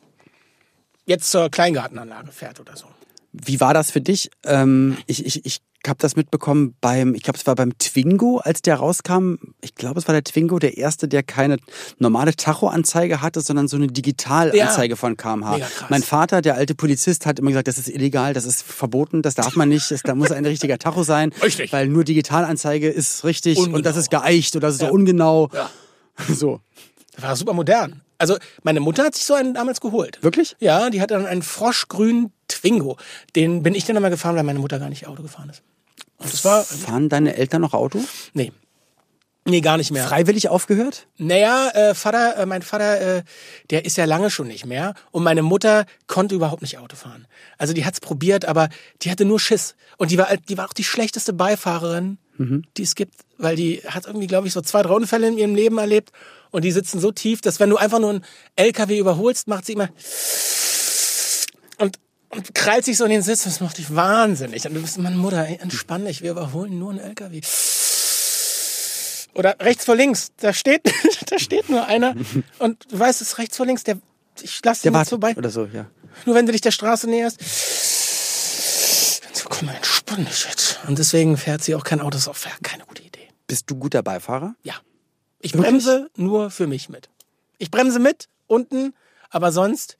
jetzt zur Kleingartenanlage fährt oder so. Wie war das für dich? Ähm, ich ich, ich habe das mitbekommen beim, ich glaube, es war beim Twingo, als der rauskam. Ich glaube, es war der Twingo, der erste, der keine normale Tacho-Anzeige hatte, sondern so eine Digitalanzeige Ja. von kmh. Mein Vater, der alte Polizist, hat immer gesagt, das ist illegal, das ist verboten, das darf man nicht, das, da muss ein richtiger Tacho sein. Richtig. Weil nur Digitalanzeige ist richtig und Ungenau. das ist geeicht oder das ist so ungenau. Ja. So. Das war super modern. Also meine Mutter hat sich so einen damals geholt. Wirklich? Ja, die hatte dann einen froschgrünen Twingo. Den bin ich dann immer gefahren, weil meine Mutter gar nicht Auto gefahren ist. Und das war, Fahren deine Eltern noch Auto? nee. Nee, gar nicht mehr. Freiwillig aufgehört? Naja, äh, Vater, äh, mein Vater, äh, der ist ja lange schon nicht mehr. Und meine Mutter konnte überhaupt nicht Auto fahren. Also die hat's probiert, aber die hatte nur Schiss. Und die war, die war auch die schlechteste Beifahrerin, die es gibt. Weil die hat irgendwie, glaube ich, so zwei, drei Unfälle in ihrem Leben erlebt. Und die sitzen so tief, dass wenn du einfach nur einen LKW überholst, macht sie immer und, krallt sich so in den Sitz. Das macht dich wahnsinnig. Und du bist, meine Mutter, ey, entspann dich, wir überholen nur einen LKW. Oder rechts vor links, da steht, da steht nur einer und du weißt, es ist rechts vor links, der, ich lasse ihn wartet vorbei. oder so, ja. Nur wenn du dich der Straße näherst. So, komm mal, entspann dich jetzt. Und deswegen fährt sie auch kein Auto, das ist keine gute Idee. Bist du guter Beifahrer? Ja. Ich Wirklich? bremse nur für mich mit. Ich bremse mit, unten, aber sonst.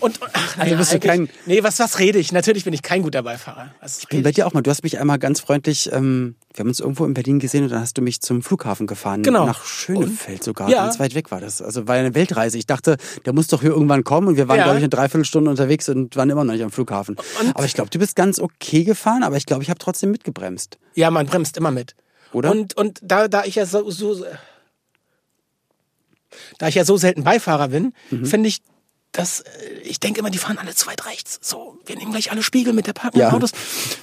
Und, ach, naja, bist du kein- Nee, was, was rede ich? Natürlich bin ich kein guter Beifahrer. Was Ich bin bei dir auch mal. Du hast mich einmal ganz freundlich, ähm, wir haben uns irgendwo in Berlin gesehen und dann hast du mich zum Flughafen gefahren. Genau. Nach Schönefeld sogar. Ja. Ganz weit weg war das. Also war ja eine Weltreise. Ich dachte, der muss doch hier irgendwann kommen und wir waren, Ja. glaube ich, eine Dreiviertelstunde unterwegs und waren immer noch nicht am Flughafen. aber ich glaube, du bist ganz okay gefahren, aber ich glaube, ich habe trotzdem mitgebremst. Ja, man bremst immer mit. Oder? Und, und da, da ich ja so, so da ich ja so selten Beifahrer bin, Mhm. finde ich, dass äh, ich denke immer, die fahren alle zu weit rechts. So, wir nehmen gleich alle Spiegel mit der parken Ja. Autos.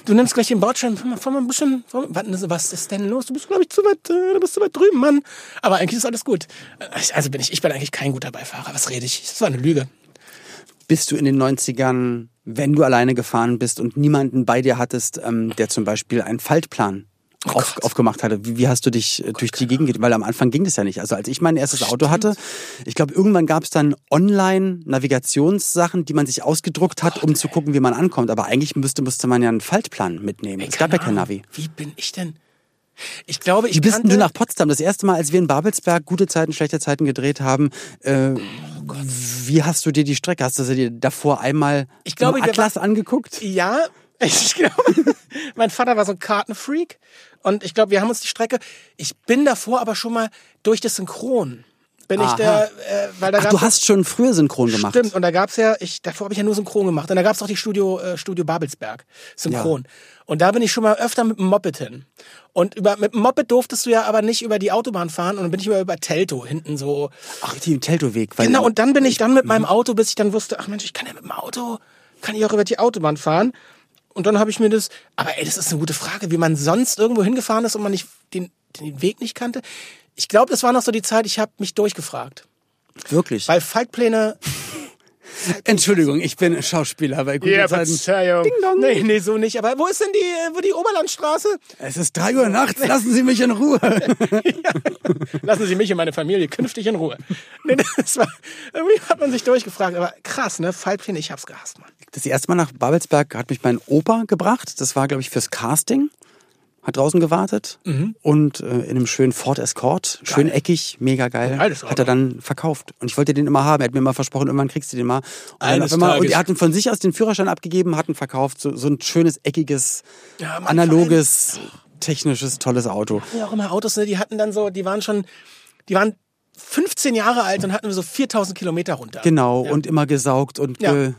Du nimmst gleich den Bordstein, fahr mal, mal ein bisschen. Warte, was ist denn los? Du bist, glaube ich, zu weit, äh, du bist zu weit drüben, Mann. Aber eigentlich ist alles gut. Äh, Also bin ich, ich bin eigentlich kein guter Beifahrer. Was rede ich? Das war eine Lüge. Bist du in den 90ern, wenn du alleine gefahren bist und niemanden bei dir hattest, ähm, der zum Beispiel einen Faltplan auf, Gott. aufgemacht hatte. Wie, wie hast du dich äh, durch die Gegend, ge- weil am Anfang ging das ja nicht. Also als ich mein erstes Auto hatte, ich glaube, irgendwann gab es dann Online-Navigationssachen, die man sich ausgedruckt hat, um zu gucken, wie man ankommt. Aber eigentlich müsste, musste man ja einen Faltplan mitnehmen. es gab ja kein Navi. Wie bin ich denn? Ich glaube, ich Wie bist denn kannte, du nach Potsdam? Das erste Mal, als wir in Babelsberg gute Zeiten, schlechte Zeiten gedreht haben, äh, wie hast du dir die Strecke? Hast du sie dir davor einmal Ich glaube, Atlas angeguckt? Ja, ich glaube, mein Vater war so ein Kartenfreak und ich glaube, wir haben uns die Strecke. Ich bin davor aber schon mal durch das Synchron. Bin ich der, äh, weil da Ach, gab's du hast schon früher synchron gemacht. Stimmt, und da gab's ja, ich, davor habe ich ja nur Synchron gemacht. Und da gab's auch die Studio, äh, Studio Babelsberg, Synchron. Und da bin ich schon mal öfter mit dem Moped hin. Und über, mit dem Moped durftest du ja aber nicht über die Autobahn fahren und dann bin ich über, über Telto hinten so. Ach, die Teltoweg. Genau, und dann bin ich dann mit meinem Auto, bis ich dann wusste, ach Mensch, ich kann ja mit dem Auto, kann ich auch über die Autobahn fahren. Und dann habe ich mir das, aber ey, das ist eine gute Frage, wie man sonst irgendwo hingefahren ist und man nicht den, den Weg nicht kannte. Ich glaube, das war noch so die Zeit, ich habe mich durchgefragt. Wirklich. Weil Faltpläne, Entschuldigung, ich bin Schauspieler bei guten Ja, Zeiten. Verzeihung. Ding dong. Nee, nee, so nicht. Aber wo ist denn die, äh, wo die Oberlandstraße? Es ist drei Uhr nachts, lassen Sie mich in Ruhe. Lassen Sie mich und meine Familie künftig in Ruhe. Nee, das war, irgendwie hat man sich durchgefragt. Aber krass, ne? Fallpläne, ich hab's gehasst, Mann. Das erste Mal nach Babelsberg hat mich mein Opa gebracht. Das war, glaube ich, fürs Casting. Hat draußen gewartet und äh, in einem schönen Ford Escort, schön eckig, mega geil, hat er dann verkauft. Und ich wollte den immer haben. Er hat mir mal versprochen, irgendwann kriegst du den mal. Und, Eines auf einmal, und Tages. er hat ihn von sich aus den Führerschein abgegeben, hat ihn verkauft. So, so ein schönes, eckiges, Ja, analoges, technisches, tolles Auto. Ja, auch immer Autos, ne? Die hatten dann so, die waren schon, die waren 15 Jahre alt und hatten so 4000 Kilometer runter. Genau, und immer gesaugt und Ja. ge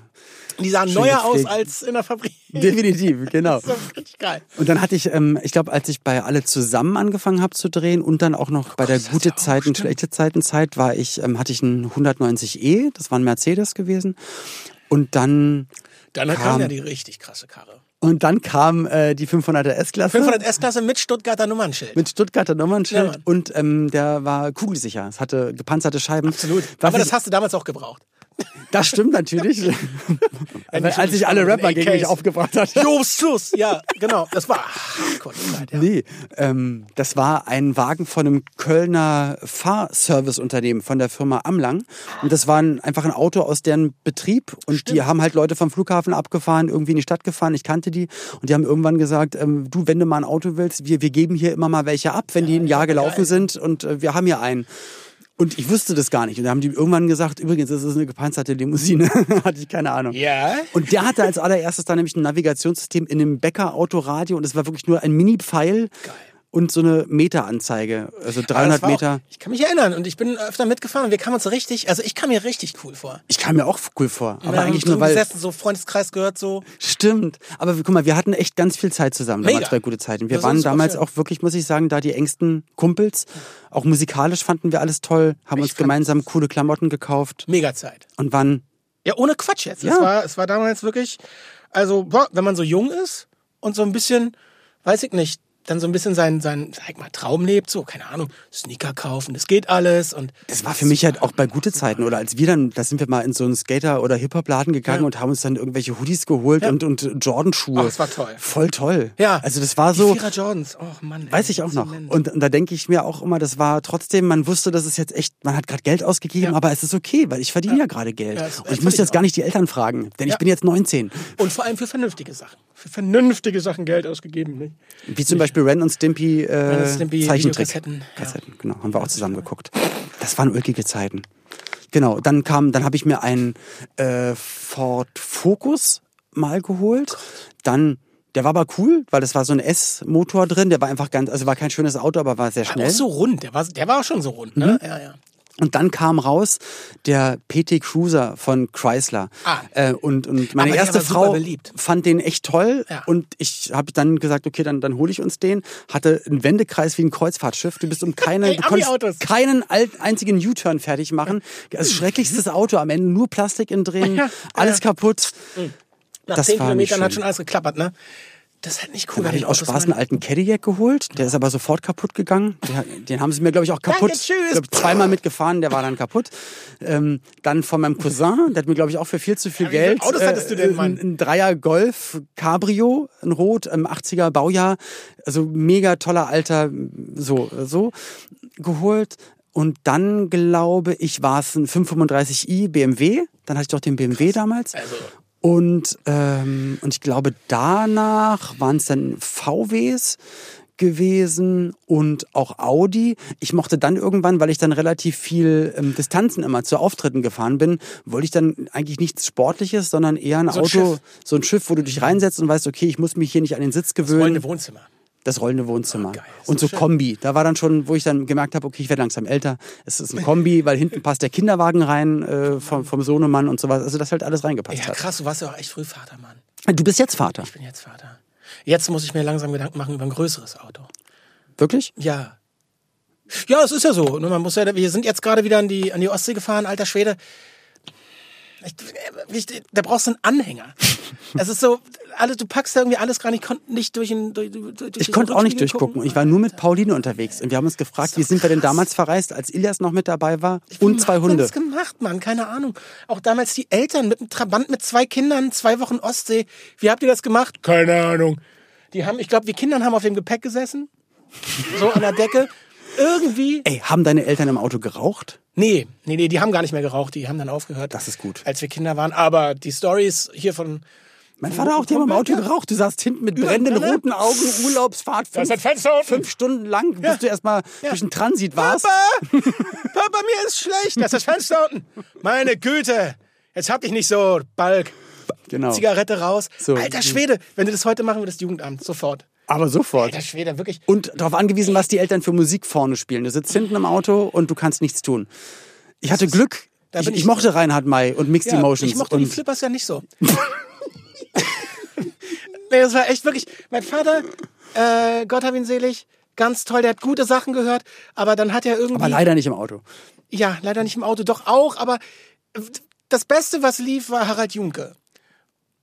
Die sahen Schön neuer aus als in der Fabrik. definitiv, genau. Das ist richtig geil. Und dann hatte ich, ähm, ich glaube, als ich bei alle zusammen angefangen habe zu drehen und dann auch noch bei der das gute Zeiten, stimmt. schlechte Zeiten Zeit, war ich, ähm, hatte ich einen 190e, das war ein Mercedes gewesen. Und dann Dann kam, Kam- ja die richtig krasse Karre. und dann kam äh, die 500er S-Klasse 500 S-Klasse mit Stuttgarter Nummernschild. mit Stuttgarter Nummernschild Ja, und ähm, der war kugelsicher. Es hatte gepanzerte Scheiben. Absolut. Was Aber das hast du damals auch gebraucht. Das stimmt natürlich. Als ich alle Rapper gegen mich aufgebracht hatte. Justus, ja, genau. Das war Hardcore die Zeit, ja. Nee, ähm, das war ein Wagen von einem Kölner Fahrserviceunternehmen von der Firma Amlang. Und das war ein, einfach ein Auto aus deren Betrieb. Und die haben halt Leute vom Flughafen abgefahren, irgendwie in die Stadt gefahren. Ich kannte die. Und die haben irgendwann gesagt, ähm, du, wenn du mal ein Auto willst, wir, wir geben hier immer mal welche ab, wenn die ein Jahr gelaufen sind. Und äh, wir haben hier einen. Und ich wusste das gar nicht. Und da haben die irgendwann gesagt, übrigens, das ist eine gepanzerte Limousine. Hatte ich keine Ahnung. Ja. Und der hatte als allererstes dann nämlich ein Navigationssystem in einem Bäcker-Autoradio und es war wirklich nur ein Mini-Pfeil und so eine Meteranzeige, also Aber 300 das war Meter. Auch, ich kann mich erinnern und ich bin öfter mitgefahren und wir kamen uns so richtig, also ich kam mir richtig cool vor. Ich kam mir auch cool vor, aber haben eigentlich nur weil gesessen, so Freundeskreis gehört so. stimmt. Aber guck mal, wir hatten echt ganz viel Zeit zusammen damals Mega. bei gute Zeiten. Wir Das waren damals schön. auch wirklich, muss ich sagen, da die engsten Kumpels. Auch musikalisch fanden wir alles toll, haben uns fand gemeinsam coole Klamotten gekauft Mega Zeit. und waren Ja, ohne Quatsch jetzt. Ja. Es, war, es war damals wirklich, also boah, wenn man so jung ist und so ein bisschen, weiß ich nicht, dann so ein bisschen sein, sein sag mal, Traum lebt, so, keine Ahnung, Sneaker kaufen, das geht alles und Das war für mich halt auch bei gute Zeiten oder als wir dann, da sind wir mal in so einen Skater- oder Hip-Hop-Laden gegangen Ja. und haben uns dann irgendwelche Hoodies geholt Ja. und, und Jordan-Schuhe. Das war toll. Voll toll. ja. Also das war Die so, Vierer Jordans, oh Mann. ey, weiß ich auch noch. Und, und da denke ich mir auch immer, das war trotzdem, man wusste, das ist jetzt echt, man hat gerade Geld ausgegeben, Ja. aber es ist okay, weil ich verdiene ja, gerade Geld. Das- und ich muss jetzt ich gar auch. nicht die Eltern fragen, denn ich bin jetzt 19. Und vor allem für vernünftige Sachen. Für vernünftige Sachen Geld ausgegeben, nicht? Wie zum Beispiel Ren und Stimpy, äh, Ren und Stimpy Zeichentrick. Videokassetten, ja. Kassetten, genau, haben wir auch zusammen geguckt. Das waren ulkige Zeiten. Genau, dann kam, dann habe ich mir einen äh, Ford Focus mal geholt. Dann, der war aber cool, weil das war so ein S-Motor drin. Der war einfach ganz, also war kein schönes Auto, aber war sehr War schnell. auch so rund, der war, der war auch schon so rund, ne? Mhm. Ja, ja. Und dann kam raus der PT Cruiser von Chrysler. Ah. Äh, und, und meine erste Frau beliebt. fand den echt toll. Ja. Und ich habe dann gesagt, okay, dann, dann hole ich uns den. Hatte einen Wendekreis wie ein Kreuzfahrtschiff. Du bist um keine, Ey, du keinen einzigen U-Turn fertig machen. Das schrecklichstes Auto am Ende, nur Plastik innen drin, Ja, alles kaputt. Nach Das zehn Kilometern hat schon alles geklappert, ne? Das ist halt nicht cool. Dann hatte ich aus Spaß einen alten Cadillac geholt. Der ist aber sofort kaputt gegangen. Der, den haben sie mir, glaube ich, auch kaputt. tschüss. Ich glaub, zweimal mitgefahren, der war dann kaputt. Ähm, dann von meinem Cousin, der hat mir, glaube ich, auch für viel zu viel wie viele Geld. Autos hattest du denn, Mann? Ein, ein Dreier Golf Cabrio, ein Rot, im 80er Baujahr. Also mega toller alter, so, so geholt. Und dann glaube ich, war es ein 535i BMW. Dann hatte ich doch den BMW damals. Also, Und, ähm, und ich glaube, danach waren es dann VWs gewesen und auch Audi. Ich mochte dann irgendwann, weil ich dann relativ viel ähm, Distanzen immer zu Auftritten gefahren bin, wollte ich dann eigentlich nichts Sportliches, sondern eher ein So ein Auto, Schiff. so ein Schiff, wo du dich reinsetzt und weißt, okay, ich muss mich hier nicht an den Sitz das gewöhnen. rollende Wohnzimmer. Das rollende Wohnzimmer. Oh, und so schön. Kombi. Da war dann schon, wo ich dann gemerkt habe, okay, ich werde langsam älter. Es ist ein Kombi, weil hinten passt der Kinderwagen rein äh, vom, vom Sohnemann und sowas. Also das halt alles reingepasst Ja, hat. krass, du warst ja auch echt früh Vater, Mann. Du bist jetzt Vater. Ich bin jetzt Vater. Jetzt muss ich mir langsam Gedanken machen über ein größeres Auto. Wirklich? Ja. Ja, es ist ja so. Nur Man muss ja, wir sind jetzt gerade wieder an die, an die Ostsee gefahren, alter Schwede. Ich, ich, da brauchst du einen Anhänger. Es ist so, alles, du packst da irgendwie alles gar nicht, konnt nicht durch ein, durch, durch Ich konnte auch nicht durchgucken. gucken. Ich war nur mit Pauline unterwegs. Und wir haben uns gefragt, wie sind wir denn damals verreist, als Ilias noch mit dabei war? Wie Und zwei macht man Hunde. das gemacht, Mann? Keine Ahnung. Auch damals die Eltern mit einem Trabant mit zwei Kindern, zwei Wochen Ostsee. Wie habt ihr das gemacht? Keine Ahnung. Die haben, ich glaube, wir Kindern haben auf dem Gepäck gesessen. So an der Decke. Irgendwie. Ey, haben deine Eltern im Auto geraucht? Nee, nee, nee, die haben gar nicht mehr geraucht. Die haben dann aufgehört. Das ist gut. Als wir Kinder waren. Aber die Stories hier von. Mein Vater auch, die haben im Auto geraucht. Du saßt hinten mit brennenden Überall. roten Augen, Urlaubsfahrt. Fünf, Fenster unten. fünf Stunden lang, bis du erstmal durch den Transit warst. Papa! Papa, mir ist schlecht. Da ist das Fenster unten. Meine Güte. Jetzt hab dich nicht so, Balk. Genau. Zigarette raus. So. Alter Schwede, wenn du das heute machen würdest, Jugendamt, sofort. Aber sofort. Alter Schwede, wirklich. Und darauf angewiesen, was die Eltern für Musik vorne spielen. Du sitzt hinten im Auto und du kannst nichts tun. Ich hatte Glück. Ich, ich mochte Reinhard May und Mixed Ja, Emotions. ich mochte die und Flippers ja nicht so. nee, das war echt wirklich. Mein Vater, äh, Gott hab ihn selig, ganz toll, der hat gute Sachen gehört, aber dann hat er irgendwie. aber leider nicht im Auto. Ja, leider nicht im Auto, doch auch, aber das Beste, was lief, war Harald Junke.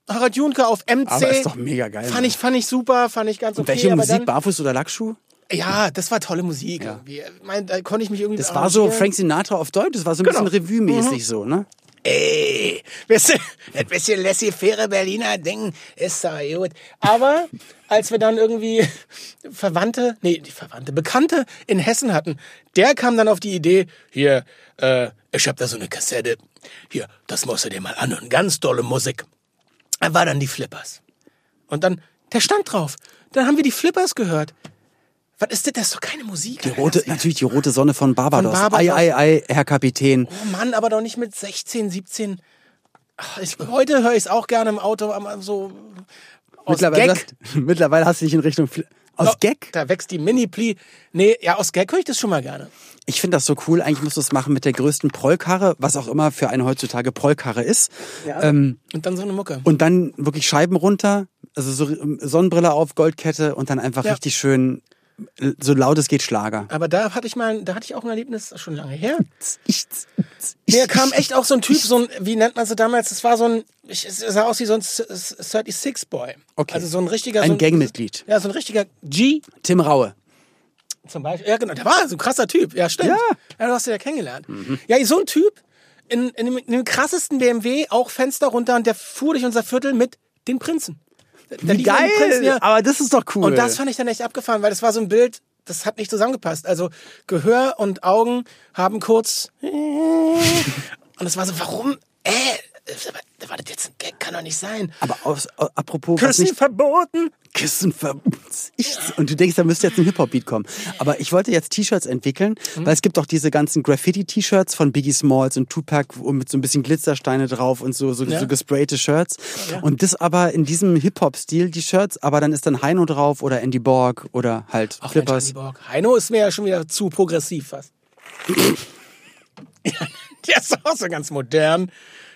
Harald Junke auf MC. Aber ist doch mega geil. Fand ich, fand ich super, fand ich ganz okay. Welche aber Musik? Dann, Barfuß oder Lackschuh? ja, das war tolle Musik. irgendwie. Mein, da konnte ich mich irgendwie. Das war so. Frank Sinatra auf Deutsch. Das war so ein Genau. bisschen Revue-mäßig so, ne? Ey, weißt du, ein bisschen laissez-faire Berliner Ding ist doch gut. Aber als wir dann irgendwie Verwandte, nee, die Verwandte, Bekannte in Hessen hatten, der kam dann auf die Idee, hier, äh, ich hab da so eine Kassette, hier, das musst du dir mal anhören, ganz tolle Musik. Da war dann die Flippers. Und dann, der stand drauf. Dann haben wir die Flippers gehört. Was ist das? Das ist doch keine Musik. Die rote, natürlich die rote Sonne von Barbados. Von Barbados. Ei, ei, ei, Herr Kapitän. Oh Mann, aber doch nicht mit 16, 17. Ach, ich, heute höre ich es auch gerne im Auto, so aus Mittlerweile, Gag. mittlerweile hast du dich in Richtung Fl aus Oh, Gag. Da wächst die Mini-Pli. Nee, ja, aus Gag höre ich das schon mal gerne. Ich finde das so cool. Eigentlich musst du es machen mit der größten Prollkarre, was auch immer für eine heutzutage Prollkarre ist. Ähm, Und dann so eine Mucke. und dann wirklich Scheiben runter, also so ähm, Sonnenbrille auf, Goldkette und dann einfach Ja. richtig schön, so laut es geht, Schlager. Aber da hatte ich mal, da hatte ich auch ein Erlebnis, schon lange her. Mir kam echt auch so ein Typ, so ein, wie nennt man sie damals? Das war so ein, ich, es sah aus wie so ein 36-Boy. Okay. Also so ein richtiger, Ein so ein, Gangmitglied. Ja, so ein richtiger G Tim Raue. zum Beispiel. Ja, genau, der war so ein krasser Typ. Ja, stimmt. Ja. ja du hast ihn ja kennengelernt. Ja, so ein Typ in, in, dem, in dem krassesten BMW, auch Fenster runter und der fuhr durch unser Viertel mit den Prinzen. Da Wie Prinzen, ja. Aber das ist doch cool. Und das fand ich dann echt abgefahren, weil das war so ein Bild, das hat nicht zusammengepasst. Also Gehör und Augen haben kurz und es war so, warum? Äh, war das jetzt ein Gag? Kann doch nicht sein. aber aus, apropos, Küssen nicht verboten. Küssen verboten. Und du denkst, da müsste jetzt ein Hip-Hop-Beat kommen. Aber ich wollte jetzt T-Shirts entwickeln, Mhm. weil es gibt auch diese ganzen Graffiti-T-Shirts von Biggie Smalls und Tupac mit so ein bisschen Glitzersteine drauf und so, so, Ja. so gesprayte Shirts. Und das aber in diesem Hip-Hop-Stil, die Shirts, aber dann ist dann Heino drauf oder Andy Borg oder halt Ach, Mensch, Flippers. Andy Borg. Heino ist mir ja schon wieder zu progressiv fast. Ist auch so ganz modern.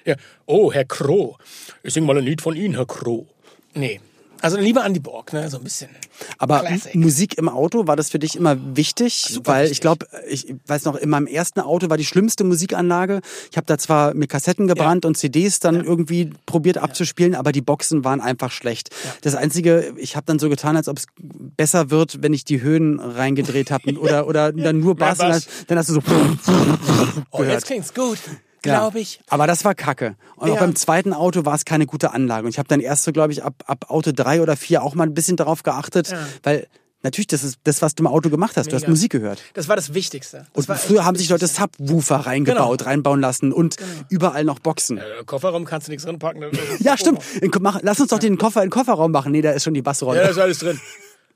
Ja. Oh, Herr Kroh. Ich sing mal ein Lied von Ihnen, Herr Kroh. Nee. Also lieber Andy Borg, ne? So ein bisschen. Aber Classic. Musik im Auto, war das für dich immer wichtig? Super Weil ich wichtig. glaube, ich weiß noch, in meinem ersten Auto war die schlimmste Musikanlage. Ich habe da zwar mir Kassetten gebrannt und CDs dann irgendwie probiert abzuspielen, aber die Boxen waren einfach schlecht. Das Einzige, ich habe dann so getan, als ob es besser wird, wenn ich die Höhen reingedreht habe oder, oder dann nur Bass. Bass. Dann, dann hast du so Oh, jetzt klingt's gut. Ja. Glaube ich. Aber das war kacke. Und auch Ja. beim zweiten Auto war es keine gute Anlage. Und ich habe dann erst so, glaube ich, ab, ab Auto drei oder vier auch mal ein bisschen darauf geachtet, weil natürlich, das ist das, was du im Auto gemacht hast. Du hast Mega. Musik gehört. Das war das Wichtigste. Das Und früher haben sich Leute Subwoofer reingebaut, Genau. reinbauen lassen und überall noch Boxen. Äh, Kofferraum kannst du nichts ist- Ja, stimmt. In, mach, lass uns doch den Koffer in den Kofferraum machen. Nee, da ist schon die Bassrolle. Ja, da ist alles drin.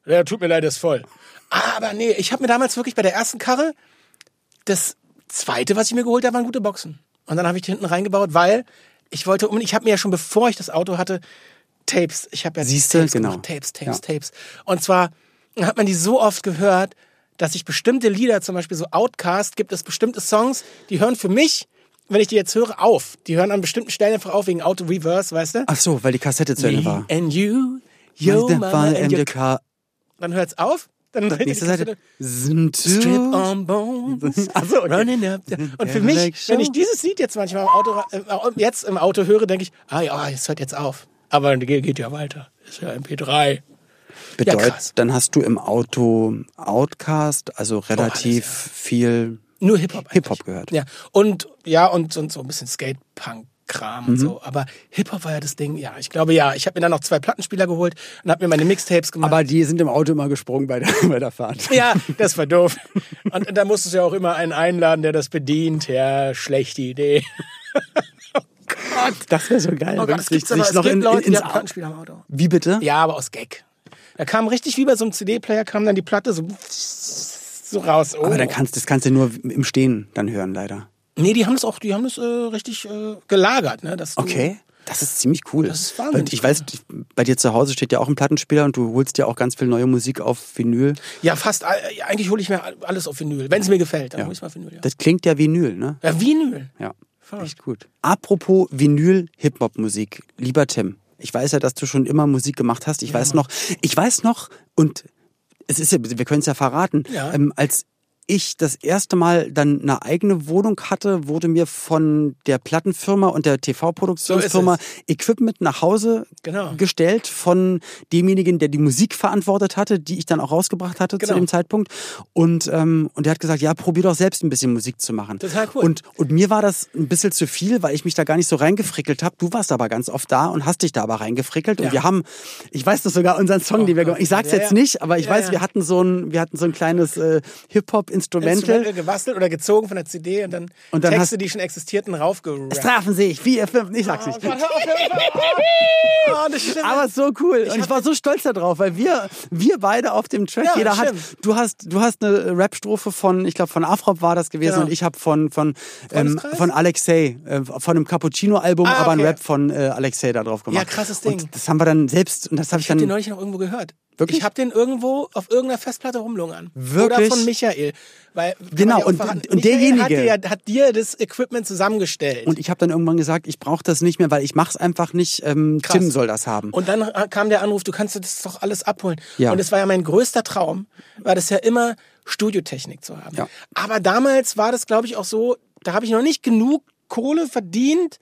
Ja, tut mir leid, das ist voll. Aber nee, ich habe mir damals wirklich bei der ersten Karre das zweite, was ich mir geholt habe, waren gute Boxen. Und dann habe ich die hinten reingebaut, weil ich wollte um, ich habe mir ja schon bevor ich das Auto hatte Tapes. Ich habe ja Siehste, Tapes genau. gemacht, Tapes, Tapes, Ja. Tapes. Und zwar hat man die so oft gehört, dass ich bestimmte Lieder, zum Beispiel so Outcast, gibt es bestimmte Songs, die hören für mich, wenn ich die jetzt höre, auf. Die hören an bestimmten Stellen einfach auf wegen Auto Reverse, weißt du? Ach so, weil die Kassette zu Ende war. And you, yo, mama, and your MDK. dann hört's auf. Dann dreht Nächste Seite. Strip on bones, Ach so, okay. running up. the- Und für mich, wenn ich dieses Lied jetzt manchmal im Auto, äh, jetzt im Auto höre, denke ich, ah ja, es hört jetzt auf. Aber geht, geht ja weiter. Ist ja MP3. Bedeutet, krass. dann hast du im Auto Outcast, also relativ alles, ja. viel Nur Hip-Hop. Hip-Hop gehört. Ja. Und, ja, und, und so ein bisschen Skate-Punk-Kram Mhm. und so. Aber Hip-Hop war ja das Ding. Ja, ich glaube, ja. Ich habe mir dann noch zwei Plattenspieler geholt und habe mir meine Mixtapes gemacht. Aber die sind im Auto immer gesprungen bei der, bei der Fahrt. Ja, das war doof. Und da musstest du ja auch immer einen einladen, der das bedient. Ja, schlechte Idee. Das wäre so geil. Oh wenn Gott, es gibt, noch gibt in, Leute, in, die ins Plattenspieler im Auto. Wie bitte? Ja, aber aus Gag. Da kam richtig wie bei so einem CD-Player, kam dann die Platte so, so raus. Oh. Aber dann kannst, das kannst du nur im Stehen dann hören, leider. Nee, die haben das auch, die haben das äh, richtig äh, gelagert, ne? Dass du, Okay. Das ist ziemlich cool. Das ist wahnsinnig ich weiß, bei dir zu Hause steht ja auch ein Plattenspieler und du holst dir auch ganz viel neue Musik auf Vinyl. Ja, fast. Eigentlich hole ich mir alles auf Vinyl. Wenn es mir gefällt, dann hole ich es mal auf Vinyl. Ja. Das klingt ja Vinyl, ne? ja, Vinyl. Ja. Echt gut. Apropos Vinyl, Hip-Hop-Musik. Lieber Tim, ich weiß ja, dass du schon immer Musik gemacht hast. Ich weiß noch, ich weiß noch, und es ist ja, wir können es ja verraten, Ja. ähm, als ich das erste Mal dann eine eigene Wohnung hatte, wurde mir von der Plattenfirma und der TV-Produktionsfirma So Equipment nach Hause Genau. gestellt von demjenigen, der die Musik verantwortet hatte, die ich dann auch rausgebracht hatte zu Genau. dem Zeitpunkt. Und, ähm, und der hat gesagt, ja, probier doch selbst ein bisschen Musik zu machen. Total cool. Und, und mir war das ein bisschen zu viel, weil ich mich da gar nicht so reingefrickelt habe. Du warst aber ganz oft da und hast dich da aber reingefrickelt. Und Ja. wir haben, ich weiß das sogar, unseren Song, den wir gemacht Ich sag's Ja, jetzt ja. nicht, aber ich weiß, wir hatten so ein, wir hatten so ein kleines äh, Hip-Hop-Instrumental. Instrumental gebastelt oder gezogen von der CD und dann, Und dann Texte, die schon existierten, raufgerappt. Es trafen sich vier, fünf, ich sag's nicht. Oh. Oh. Aber so cool. Und ich war so stolz darauf, weil wir, wir beide auf dem Track, Ja, jeder hat, du hast, du hast eine Rap-Strophe von, ich glaube von Afrop war das gewesen Genau. und ich habe von, von, ähm, von Alexei, äh, von einem Cappuccino-Album, Ah, aber ein okay. Rap von äh, Alexei da drauf gemacht. Ja, krasses Ding. Und das haben wir dann selbst, und das habe ich Ich den dann, neulich noch irgendwo gehört. Wirklich? Ich habe den irgendwo auf irgendeiner Festplatte rumlungern. Wirklich? Oder von Michael. Weil, Genau, und- und Michael derjenige- Hat, dir, hat dir das Equipment zusammengestellt. und ich habe dann irgendwann gesagt, ich brauche das nicht mehr, weil ich mach's einfach nicht, ähm, Krass. Tim soll das haben. Und dann kam der Anruf, du kannst das doch alles abholen. Ja. Und es war ja mein größter Traum, war das ja immer Studiotechnik zu haben. Ja. Aber damals war das, glaube ich, auch so, da habe ich noch nicht genug Kohle verdient,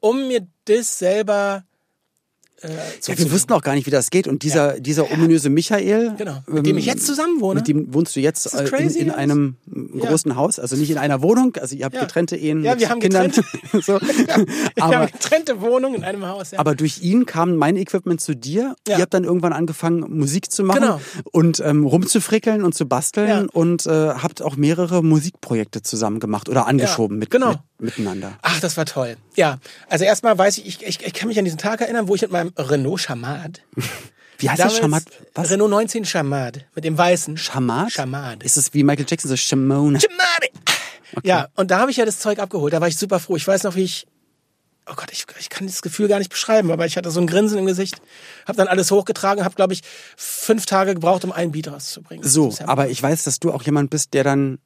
um mir das selber äh, Ja, wir wussten auch gar nicht, wie das geht. Und dieser, dieser ominöse Michael, Genau. Mit dem ich ähm, jetzt zusammen wohne. Mit dem wohnst du jetzt äh, in, crazy, in einem Ja. großen Haus, also nicht in einer Wohnung. Also ihr habt Ja. getrennte Ehen Ja, mit wir haben Kindern. getrennt. so. Wir haben aber, eine getrennte Wohnung in einem Haus. Ja. aber durch ihn kam mein Equipment zu dir. Ja. Ihr habt dann irgendwann angefangen, Musik zu machen Genau. und ähm, rumzufrickeln und zu basteln Ja. und äh, habt auch mehrere Musikprojekte zusammen gemacht oder angeschoben mit, genau. mit, miteinander. Ach, das war toll. Ja, also erstmal weiß ich, ich, ich, ich kann mich an diesen Tag erinnern, wo ich mit meinem Renault Chamad. Wie heißt das? Schamat? Was? Renault 19 Chamad. Mit dem weißen. Schamat? Chamad. Ist es wie Michael Jackson, so Shamona? Chamade. Ja, und da habe ich ja das Zeug abgeholt. Da war ich super froh. Ich weiß noch, wie ich. Oh Gott, ich, ich kann das Gefühl gar nicht beschreiben, aber ich hatte so ein Grinsen im Gesicht, habe dann alles hochgetragen, habe, glaube ich, fünf Tage gebraucht, um einen Beat rauszubringen. So, aber ich weiß, dass du auch jemand bist, der dann.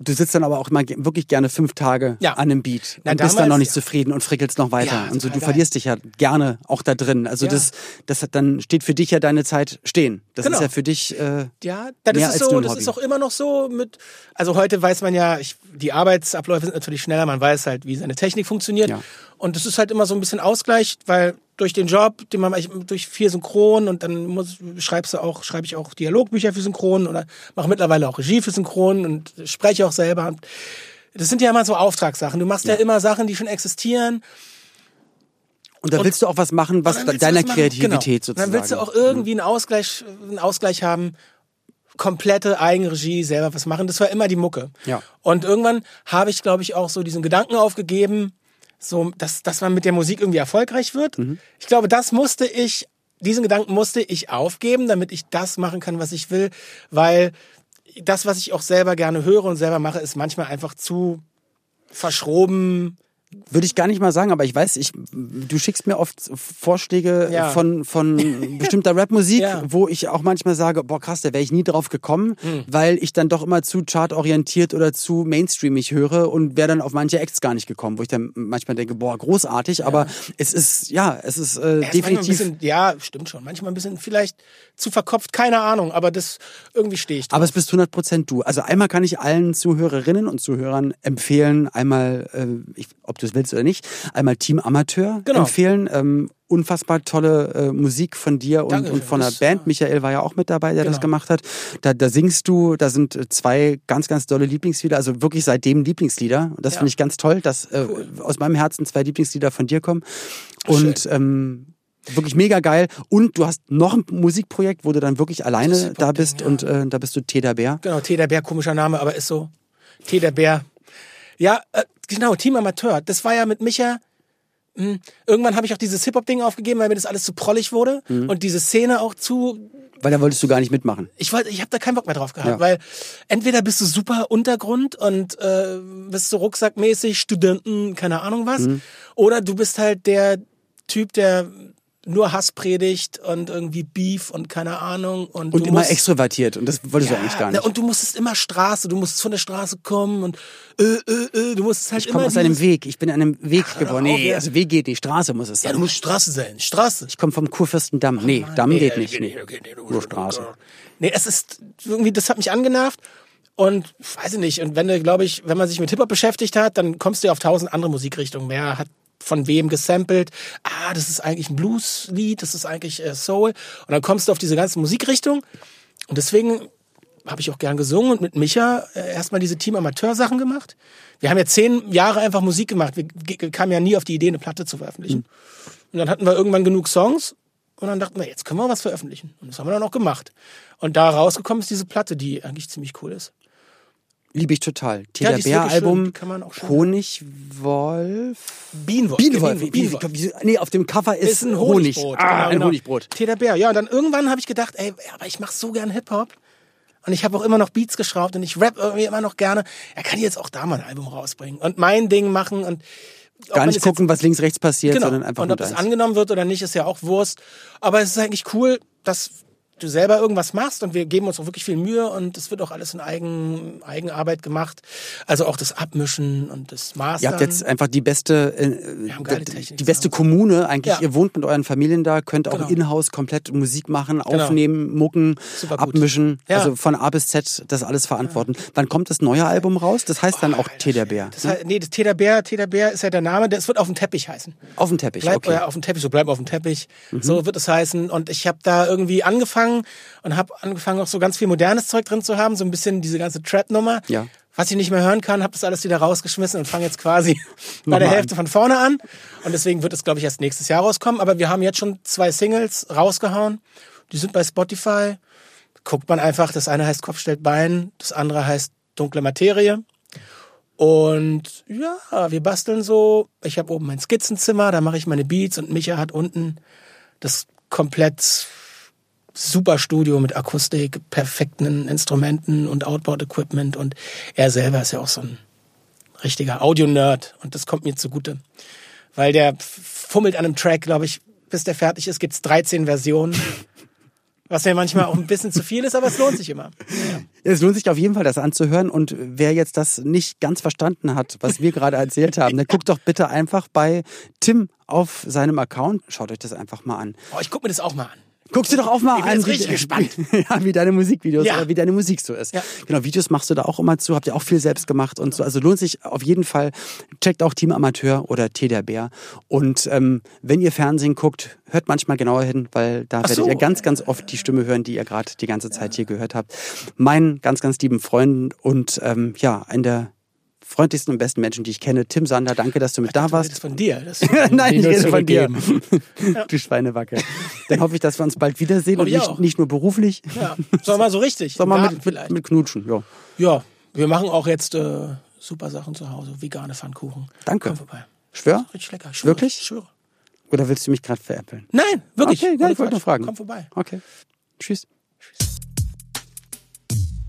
Du sitzt dann aber auch mal wirklich gerne fünf Tage Ja. an einem Beat Na, und bist dann damals, noch nicht zufrieden und frickelst noch weiter. Ja, und so, du verlierst dich ja gerne auch da drin. Also Ja. das, das hat dann steht für dich ja deine Zeit stehen. Das Genau. ist ja für dich. Äh, Ja, das ist so, das Hobby. ist auch immer noch so mit, also heute weiß man ja, ich, die Arbeitsabläufe sind natürlich schneller, man weiß halt, wie seine Technik funktioniert. Und das ist halt immer so ein bisschen Ausgleich, weil durch den Job, den man durch viel Synchron und dann muss, schreibst du auch, schreibe ich auch Dialogbücher für Synchron oder mache mittlerweile auch Regie für Synchron und spreche auch selber. Das sind ja immer so Auftragssachen. Du machst ja, immer Sachen, die schon existieren. und da willst du auch was machen, was deiner was machen. Kreativität genau. Sozusagen. Dann willst du auch irgendwie einen Ausgleich, einen Ausgleich haben, komplette Eigenregie, selber was machen. Das war immer die Mucke. Ja. Und irgendwann habe ich, glaube ich, auch so diesen Gedanken aufgegeben, so, dass, dass man mit der Musik irgendwie erfolgreich wird. Mhm. Ich glaube, das musste ich, diesen Gedanken musste ich aufgeben, damit ich das machen kann, was ich will, weil das, was ich auch selber gerne höre und selber mache, ist manchmal einfach zu verschroben. Würde ich gar nicht mal sagen, aber ich weiß, ich, du schickst mir oft Vorschläge Ja. von, von bestimmter Rapmusik, Ja. wo ich auch manchmal sage, boah krass, da wäre ich nie drauf gekommen, Hm. weil ich dann doch immer zu chartorientiert oder zu mainstreamig höre und wäre dann auf manche Acts gar nicht gekommen, wo ich dann manchmal denke, boah, großartig, aber es ist, ja, es ist äh, definitiv... bisschen, ja, stimmt schon. Manchmal ein bisschen vielleicht zu verkopft, keine Ahnung, aber das irgendwie stehe ich drauf. Aber es bist 100% du. Also einmal kann ich allen Zuhörerinnen und Zuhörern empfehlen, einmal, äh, ich, ob du es willst oder nicht, einmal Team Amateur Genau. empfehlen. Ähm, unfassbar tolle äh, Musik von dir und, und von der Das, Band. äh, Michael war ja auch mit dabei, der das Genau. gemacht hat. Da, da singst du, da sind äh, zwei ganz, ganz tolle Lieblingslieder, also wirklich seitdem Lieblingslieder. Und das Ja. finde ich ganz toll, dass äh, aus meinem Herzen zwei Lieblingslieder von dir kommen. Und ähm, wirklich mega geil. Und du hast noch ein Musikprojekt, wo du dann wirklich alleine Das da bist ja. und äh, da bist du Teda Bär. Genau, T. der Bär, komischer Name, aber ist so. T. der Bär. Ja, äh, genau, Team Amateur. Das war ja mit Micha. Mh, irgendwann habe ich auch dieses Hip-Hop-Ding aufgegeben, weil mir das alles zu prollig wurde. Mhm. Und diese Szene auch zu. Weil da wolltest du gar nicht mitmachen. Ich wollte, ich habe da keinen Bock mehr drauf gehabt, Ja. weil entweder bist du super Untergrund und äh, bist so rucksackmäßig Studenten, keine Ahnung was, Mhm. oder du bist halt der Typ, der nur Hass predigt und irgendwie Beef und keine Ahnung und, Und immer musst, extrovertiert. Und das wolltest du eigentlich gar nicht. Und du musstest immer Straße, du musstest von der Straße kommen und äh, äh, äh, du musstest halt ich komme immer aus einem Weg. Ich bin an einem Weg doch geboren. Nee, ja. also Weg geht nicht. Straße muss es Ja, sein. du musst Straße sein, Straße. ich komme vom Kurfürstendamm. Nee, Damm Nee, geht nicht. Nee. okay, nee, Nur Straße. Nee, es ist irgendwie, das hat mich angenervt. Und weiß ich nicht, und wenn du, glaube ich, wenn man sich mit Hip-Hop beschäftigt hat, dann kommst du ja auf tausend andere Musikrichtungen. Wer hat von wem gesampelt? Ah, das ist eigentlich ein Blues-Lied, das ist eigentlich äh, Soul. Und dann kommst du auf diese ganzen Musikrichtungen. Und deswegen habe ich auch gern gesungen und mit Micha äh, erstmal diese Team-Amateur-Sachen gemacht. Wir haben ja zehn Jahre einfach Musik gemacht. Wir kamen ja nie auf die Idee, eine Platte zu veröffentlichen. Und dann hatten wir irgendwann genug Songs und dann dachten wir, jetzt können wir was veröffentlichen. Und das haben wir dann auch gemacht. Und da rausgekommen ist diese Platte, die eigentlich ziemlich cool ist. Liebe ich total. Ja, Täter die ist Bär wirklich schön. Album Die kann man auch Honigwolf. Bienenwolf. Bienenwolf. Bienen- Bienenwolf. Nee, auf dem Cover ist, ist ein Honig. Honigbrot. Ah, genau, ein genau. Honigbrot. Täter Bär. Ja, und dann irgendwann habe ich gedacht, ey, aber ich mache so gern Hip-Hop. Und ich habe auch immer noch Beats geschraubt und ich rap irgendwie immer noch gerne. Er kann jetzt auch da mal ein Album rausbringen und mein Ding machen und Gar nicht gucken, was links, rechts passiert, Genau. sondern einfach und ob das angenommen wird oder nicht, ist ja auch Wurst. Aber es ist eigentlich cool, dass du selber irgendwas machst und wir geben uns auch wirklich viel Mühe und es wird auch alles in Eigen, Eigenarbeit gemacht. Also auch das Abmischen und das Mastern. Ihr habt jetzt einfach die beste, äh, die- die beste zu Kommune. Eigentlich, Ja. ihr wohnt mit euren Familien da, könnt auch Genau. in-house komplett Musik machen, Genau. aufnehmen, mucken, Super gut. abmischen. Ja. Also von A bis Z das alles verantworten. Wann kommt das neue Album raus? Das heißt dann auch Täterbär. das heißt, nee, das Täter Bär, Täter Bär ist ja der Name, das wird auf dem Teppich heißen. Auf dem Teppich, Bleib okay. Mhm. ja, auf dem Teppich, so bleib auf dem Teppich. So wird es heißen. Und ich habe da irgendwie angefangen und habe angefangen, auch so ganz viel modernes Zeug drin zu haben, so ein bisschen diese ganze Trap-Nummer. Ja. Was ich nicht mehr hören kann, habe das alles wieder rausgeschmissen und fange jetzt quasi bei der Hälfte von vorne an. Und deswegen wird es, glaube ich, erst nächstes Jahr rauskommen. Aber wir haben jetzt schon zwei Singles rausgehauen. Die sind bei Spotify. Guckt man einfach, das eine heißt Kopf stellt Bein, das andere heißt Dunkle Materie. Und ja, wir basteln so. Ich habe oben mein Skizzenzimmer, da mache ich meine Beats und Micha hat unten das komplett super Studio mit Akustik, perfekten Instrumenten und Outboard-Equipment und er selber ist ja auch so ein richtiger Audio-Nerd und das kommt mir zugute. Weil der fummelt an einem Track, glaube ich, bis der fertig ist, gibt's 13 Versionen. Was mir manchmal auch ein bisschen zu viel ist, aber es lohnt sich immer. Es lohnt sich auf jeden Fall, das anzuhören. Und wer jetzt das nicht ganz verstanden hat, was wir gerade erzählt haben, dann guckt doch bitte einfach bei Tim auf seinem Account. Schaut euch das einfach mal an. Oh, ich guck mir das auch mal an. Guckst du doch auch mal Ich bin an. jetzt wie- richtig gespannt. ja, wie deine Musikvideos Ja. oder wie deine Musik so ist. Ja. Genau, Videos machst du da auch immer zu, habt ihr auch viel selbst gemacht und so. Also lohnt sich auf jeden Fall. Checkt auch Team Amateur oder T der Bär. Und ähm, wenn ihr Fernsehen guckt, hört manchmal genauer hin, weil da werdet so. ihr ganz, ganz oft die Stimme hören, die ihr gerade die ganze Zeit hier gehört habt. Meinen ganz, ganz lieben Freunden und ähm, ja, einen der freundlichsten und besten Menschen, die ich kenne, Tim Sander. Danke, dass du mit da Das warst. ist von dir. Das Nein, ich rede von dir. Du Schweinewacke. Dann hoffe ich, dass wir uns bald wiedersehen und ich nicht, nicht nur beruflich, Ja, sag mal so richtig. mal Garten mit, mit, Knutschen. Ja. Ja, wir machen auch jetzt äh, super Sachen zu Hause. Vegane Pfannkuchen. Danke. Komm vorbei. Schwör? Richtig lecker. Ich schwöre, Wirklich? Ich schwöre. Oder willst du mich gerade veräppeln? Nein, wirklich. Okay, nein, ich wollte nur fragen. Komm vorbei. Okay. Tschüss.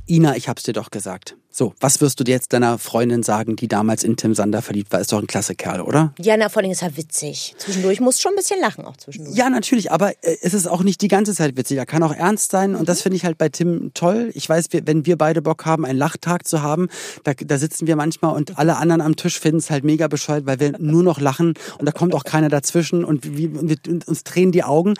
Ina, ich hab's dir doch gesagt. So, was wirst du dir jetzt deiner Freundin sagen, die damals in Tim Sander verliebt war? Ist doch ein klasse Kerl, oder? Ja, na, vor allem ist er witzig. Zwischendurch musst schon ein bisschen lachen auch zwischendurch. Ja, natürlich, aber äh, es ist auch nicht die ganze Zeit witzig. Er kann auch ernst sein und das finde ich halt bei Tim toll. Ich weiß, wenn wir beide Bock haben, einen Lachtag zu haben, da, da sitzen wir manchmal und alle anderen am Tisch finden es halt mega bescheuert, weil wir nur noch lachen und da kommt auch keiner dazwischen und, wir, wir, und uns drehen die Augen.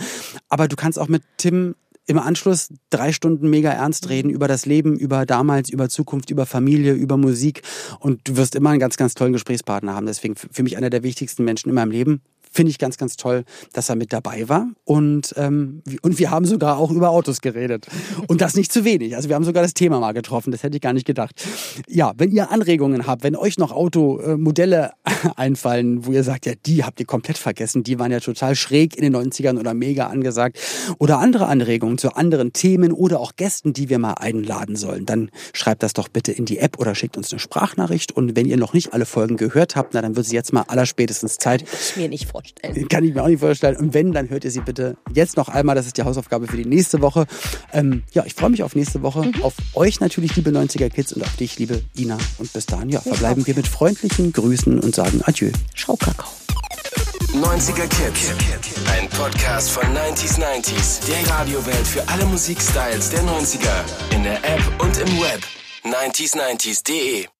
Aber du kannst auch mit Tim im Anschluss drei Stunden mega ernst reden über das Leben, über damals, über Zukunft, über Familie, über Musik und du wirst immer einen ganz, ganz tollen Gesprächspartner haben. Deswegen für mich einer der wichtigsten Menschen in meinem Leben. Finde ich ganz, ganz toll, dass er mit dabei war. Und, ähm, und wir haben sogar auch über Autos geredet. Und das nicht zu wenig. Also wir haben sogar das Thema mal getroffen. Das hätte ich gar nicht gedacht. Ja, wenn ihr Anregungen habt, wenn euch noch Automodelle einfallen, wo ihr sagt, ja, die habt ihr komplett vergessen, die waren ja total schräg in den 90ern oder mega angesagt. Oder andere Anregungen zu anderen Themen oder auch Gästen, die wir mal einladen sollen, dann schreibt das doch bitte in die App oder schickt uns eine Sprachnachricht. Und wenn ihr noch nicht alle Folgen gehört habt, na, dann wird es jetzt mal allerspätestens Zeit. Ich mir nicht vorstellen. Kann ich mir auch nicht vorstellen. Und wenn, dann hört ihr sie bitte jetzt noch einmal. Das ist die Hausaufgabe für die nächste Woche. Ähm, ja, ich freue mich auf nächste Woche. Mhm. Auf euch natürlich, liebe 90er Kids und auf dich, liebe Ina. Und bis dahin, ja, verbleiben wir mit freundlichen Grüßen und sagen Adieu. Schau Kakao. 90er Kids. Ein Podcast von 90s 90s. Der Radiowelt für alle Musikstyles der 90er. In der App und im Web. 90s90s.de